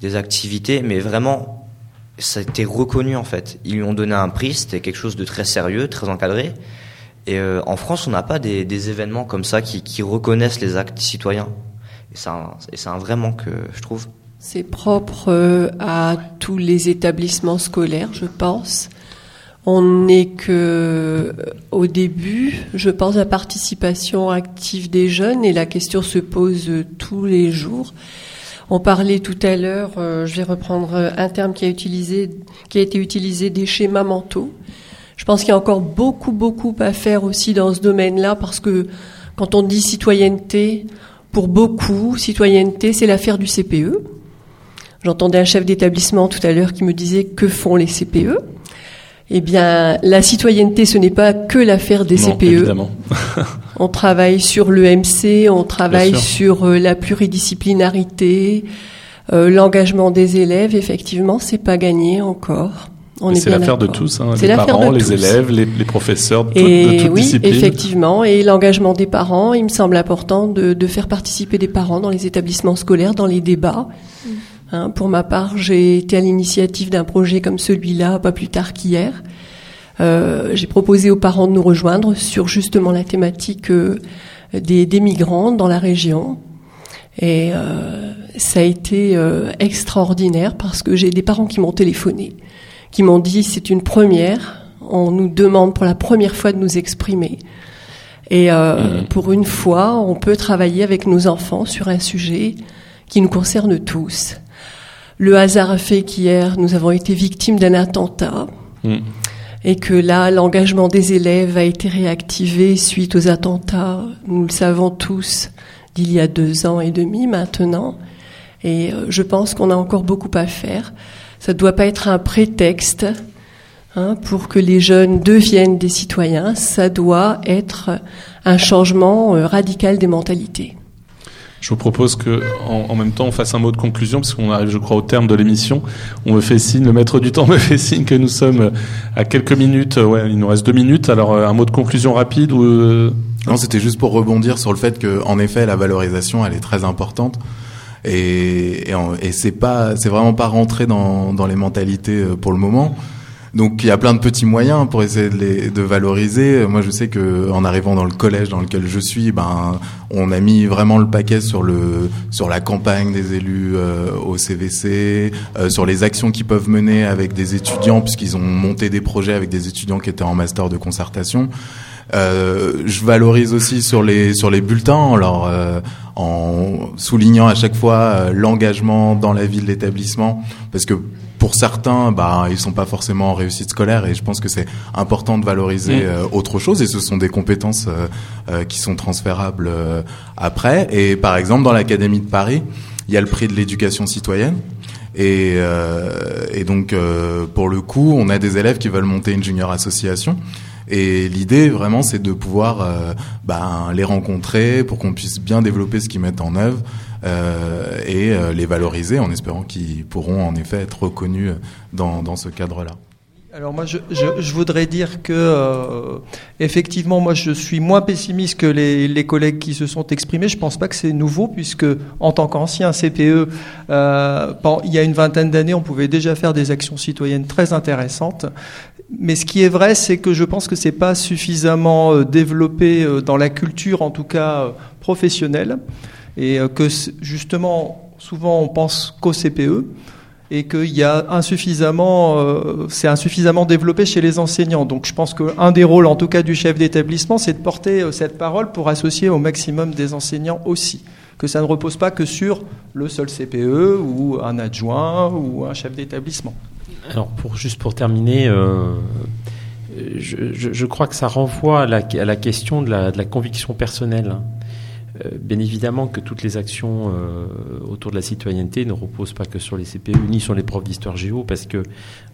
des activités, mais vraiment, ça a été reconnu en fait. Ils lui ont donné un prix, c'était quelque chose de très sérieux, très encadré. Et euh, en France, on n'a pas des, des, événements comme ça qui, qui, reconnaissent les actes citoyens. Et c'est un, un, vrai manque, je trouve. C'est propre euh, à tous les établissements scolaires, je pense. On n'est que euh, au début, je pense, la participation active des jeunes et la question se pose tous les jours. On parlait tout à l'heure, je vais reprendre un terme qui a, utilisé, qui a été utilisé, des schémas mentaux. Je pense qu'il y a encore beaucoup, beaucoup à faire aussi dans ce domaine-là parce que quand on dit citoyenneté, pour beaucoup, citoyenneté, c'est l'affaire du CPE. J'entendais un chef d'établissement tout à l'heure qui me disait que font les CPE. Eh bien, la citoyenneté, ce n'est pas que l'affaire des CPE. Évidemment. [LAUGHS] [LAUGHS] on travaille sur l'EMC, on travaille sur euh, la pluridisciplinarité, euh, l'engagement des élèves. Effectivement, c'est pas gagné encore. C'est l'affaire de tous, hein, les parents, les élèves, les, les, professeurs, de, et de toutes oui, disciplines. effectivement. Et l'engagement des parents, il me semble important de, de, faire participer des parents dans les établissements scolaires, dans les débats. Mm. Hein, pour ma part, j'ai été à l'initiative d'un projet comme celui-là, pas plus tard qu'hier. Euh, j'ai proposé aux parents de nous rejoindre sur justement la thématique euh, des, des, migrants dans la région. Et euh, ça a été extraordinaire parce que j'ai des parents qui m'ont téléphoné qui m'ont dit c'est une première. On nous demande pour la première fois de nous exprimer. Et mmh. pour une fois, on peut travailler avec nos enfants sur un sujet qui nous concerne tous. Le hasard a fait qu'hier, nous avons été victimes d'un attentat. Mmh. Et que là, l'engagement des élèves a été réactivé suite aux attentats, nous le savons tous, d'il y a deux ans et demi maintenant. Et euh, je pense qu'on a encore beaucoup à faire. Ça ne doit pas être un prétexte hein, pour que les jeunes deviennent des citoyens. Ça doit être un changement euh, radical des mentalités. Je vous propose que, en, en, même temps, on fasse un mot de conclusion, parce qu'on arrive, je crois, au terme de l'émission. On me fait signe, le maître du temps [LAUGHS] me fait signe que nous sommes à quelques minutes. Ouais, il nous reste deux minutes. Alors, euh, un mot de conclusion rapide ou euh... Non, c'était juste pour rebondir sur le fait que, en effet, la valorisation, elle est très importante et, et, et c'est pas, c'est vraiment pas rentré dans, dans les mentalités euh, pour le moment. Donc il y a plein de petits moyens pour essayer de, les, de valoriser. Moi je sais que en arrivant dans le collège dans lequel je suis, ben on a mis vraiment le paquet sur le sur la campagne des élus euh, au CVC, euh, sur les actions qu'ils peuvent mener avec des étudiants puisqu'ils ont monté des projets avec des étudiants qui étaient en master de concertation. Euh, je valorise aussi sur les sur les bulletins, alors euh, en soulignant à chaque fois euh, l'engagement dans la vie de l'établissement, parce que pour certains, bah, ils sont pas forcément en réussite scolaire, et je pense que c'est important de valoriser mmh. euh, autre chose, et ce sont des compétences euh, qui sont transférables après. Et par exemple, dans l'académie de Paris, il y a le prix de l'éducation citoyenne. Et, euh, et donc, euh, pour le coup, on a des élèves qui veulent monter une junior association. Et l'idée, vraiment, c'est de pouvoir euh, ben, les rencontrer pour qu'on puisse bien développer ce qu'ils mettent en œuvre euh, et euh, les valoriser en espérant qu'ils pourront en effet être reconnus dans, ce cadre-là. Alors moi, je, voudrais dire que euh, effectivement, moi, je suis moins pessimiste que les, collègues qui se sont exprimés. Je pense pas que c'est nouveau, puisque en tant qu'ancien CPE, euh, il y a une vingtaine d'années, on pouvait déjà faire des actions citoyennes très intéressantes. Mais ce qui est vrai, c'est que je pense que c'est pas suffisamment euh, développé euh, dans la culture, en tout cas euh, professionnelle, et que justement, souvent, on pense qu'au CPE et qu'il y a insuffisamment, euh, c'est insuffisamment développé chez les enseignants. Donc je pense qu'un des rôles, en tout cas du chef d'établissement, c'est de porter euh, cette parole pour associer au maximum des enseignants aussi. Que ça ne repose pas que sur le seul CPE ou un adjoint ou un chef d'établissement. Alors juste pour terminer. Euh je, crois que ça renvoie à la, question de la, de la conviction personnelle. Euh, bien évidemment que toutes les actions euh, autour de la citoyenneté ne reposent pas que sur les CPE ni sur les profs d'histoire géo, parce que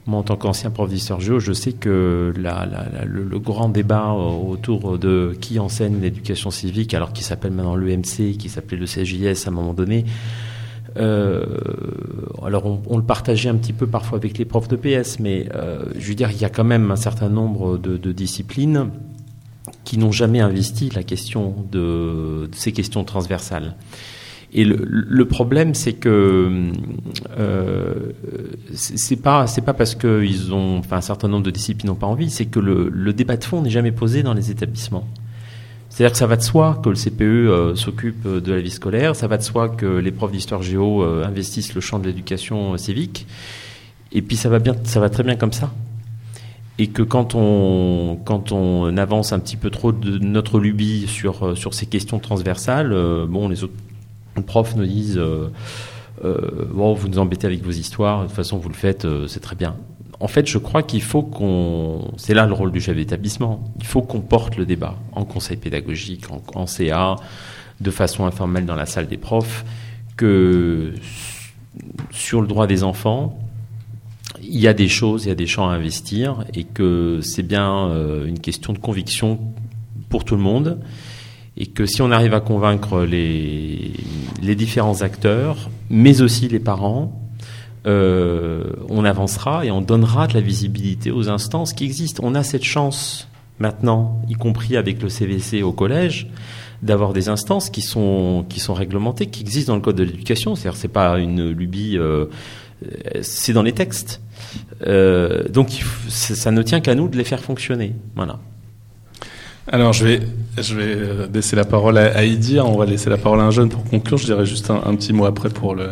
moi, en tant qu'ancien prof d'histoire géo, je sais que le, grand débat autour de qui enseigne l'éducation civique, alors qu'il s'appelle maintenant l'EMC, qui s'appelait le CJS à un moment donné, euh, alors on, le partageait un petit peu parfois avec les profs de PS, mais euh, je veux dire, il y a quand même un certain nombre de disciplines qui n'ont jamais investi la question de, ces questions transversales. Et le, problème, c'est que euh, c'est pas c'est pas parce qu'ils ont, enfin, un certain nombre de disciplines n'ont pas envie, c'est que le, débat de fond n'est jamais posé dans les établissements. C'est-à-dire que ça va de soi que le CPE euh, s'occupe de la vie scolaire, ça va de soi que les profs d'histoire géo euh, investissent le champ de l'éducation civique, et puis ça va bien, ça va très bien comme ça et que quand on, quand on avance un petit peu trop de notre lubie sur, sur ces questions transversales, euh, bon, les autres profs nous disent euh, euh, bon, vous nous embêtez avec vos histoires, de toute façon, vous le faites, euh, c'est très bien. En fait, je crois qu'il faut qu'on. C'est là le rôle du chef d'établissement. Il faut qu'on porte le débat en conseil pédagogique, en, en CA, de façon informelle dans la salle des profs, que sur le droit des enfants, il y a des choses, il y a des champs à investir et que c'est bien euh, une question de conviction pour tout le monde et que si on arrive à convaincre les, les différents acteurs, mais aussi les parents, euh, on avancera et on donnera de la visibilité aux instances qui existent. On a cette chance maintenant, y compris avec le CVC au collège, d'avoir des instances qui sont qui sont réglementées, qui existent dans le code de l'éducation. C'est-à-dire, c'est pas une lubie, euh, c'est dans les textes. Euh, donc ça ne tient qu'à nous de les faire fonctionner. Voilà. Alors je vais, je vais laisser la parole à, à Idir, on va laisser la parole à un jeune pour conclure, je dirais juste un, un petit mot après pour le...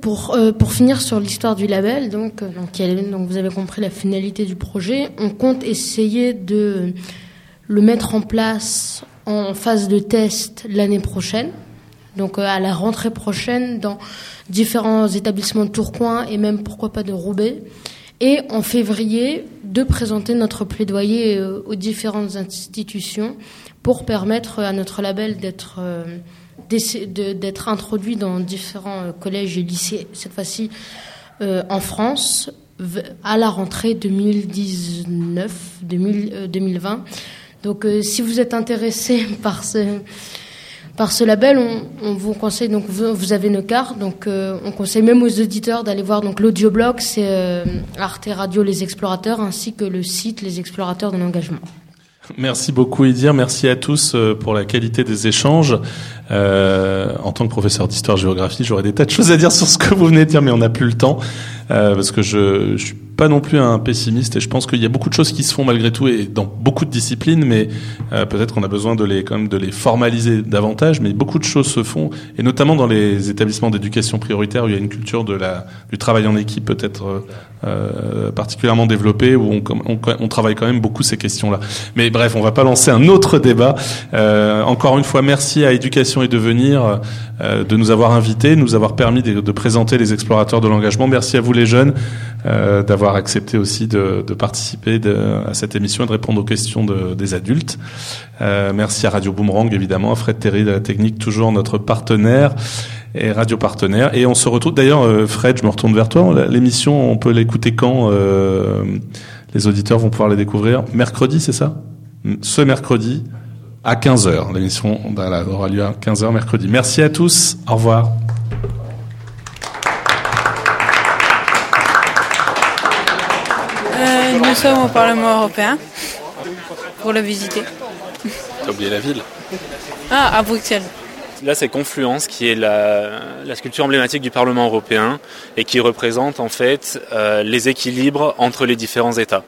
Pour, euh, pour finir sur l'histoire du label, donc, donc, donc vous avez compris la finalité du projet, on compte essayer de le mettre en place en phase de test l'année prochaine, donc à la rentrée prochaine dans différents établissements de Tourcoing et même pourquoi pas de Roubaix. Et en février, de présenter notre plaidoyer aux différentes institutions pour permettre à notre label d'être d'être introduit dans différents collèges et lycées, cette fois-ci euh, en France, à la rentrée 2019, 2000, 2020. Donc euh, si vous êtes intéressé [LAUGHS] par ce par ce label, on, vous conseille donc vous, avez nos cartes, donc euh, on conseille même aux auditeurs d'aller voir donc l'audioblog, c'est euh, Arte Radio Les Explorateurs, ainsi que le site Les Explorateurs de l'engagement. Merci beaucoup Idir, merci à tous euh, pour la qualité des échanges. Euh, en tant que professeur d'histoire-géographie, j'aurais des tas de choses à dire sur ce que vous venez de dire, mais on n'a plus le temps parce que je, je suis pas non plus un pessimiste et je pense qu'il y a beaucoup de choses qui se font malgré tout et dans beaucoup de disciplines, mais euh, peut-être qu'on a besoin de les quand même de les formaliser davantage. Mais beaucoup de choses se font et notamment dans les établissements d'éducation prioritaire où il y a une culture de la du travail en équipe peut-être euh, particulièrement développée où on, on, on, travaille quand même beaucoup ces questions-là. Mais bref, on va pas lancer un autre débat. Euh, encore une fois, merci à Éducation et Devenir euh, de nous avoir invités, nous avoir permis de, de, présenter les explorateurs de l'engagement. Merci à vous les jeunes euh, d'avoir accepté aussi de, participer à cette émission et de répondre aux questions de, des adultes. Euh, merci à Radio Boomerang évidemment, à Fred Terry de la technique, toujours notre partenaire et radio partenaire. Et on se retrouve d'ailleurs, euh, Fred, je me retourne vers toi. L'émission, on peut l'écouter quand euh, Les auditeurs vont pouvoir la découvrir? Mercredi, c'est ça? Ce mercredi à 15h. L'émission aura lieu à 15h mercredi. Merci à tous. Au revoir. Nous sommes au Parlement européen pour le visiter. T'as oublié la ville Ah, à Bruxelles. Là, c'est Confluence qui est la, la, sculpture emblématique du Parlement européen et qui représente en fait euh, les équilibres entre les différents États.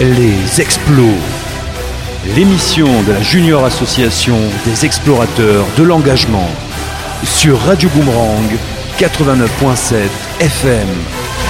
Les Explos, l'émission de la Junior Association des explorateurs de l'engagement sur Radio Boomerang 89.7 FM.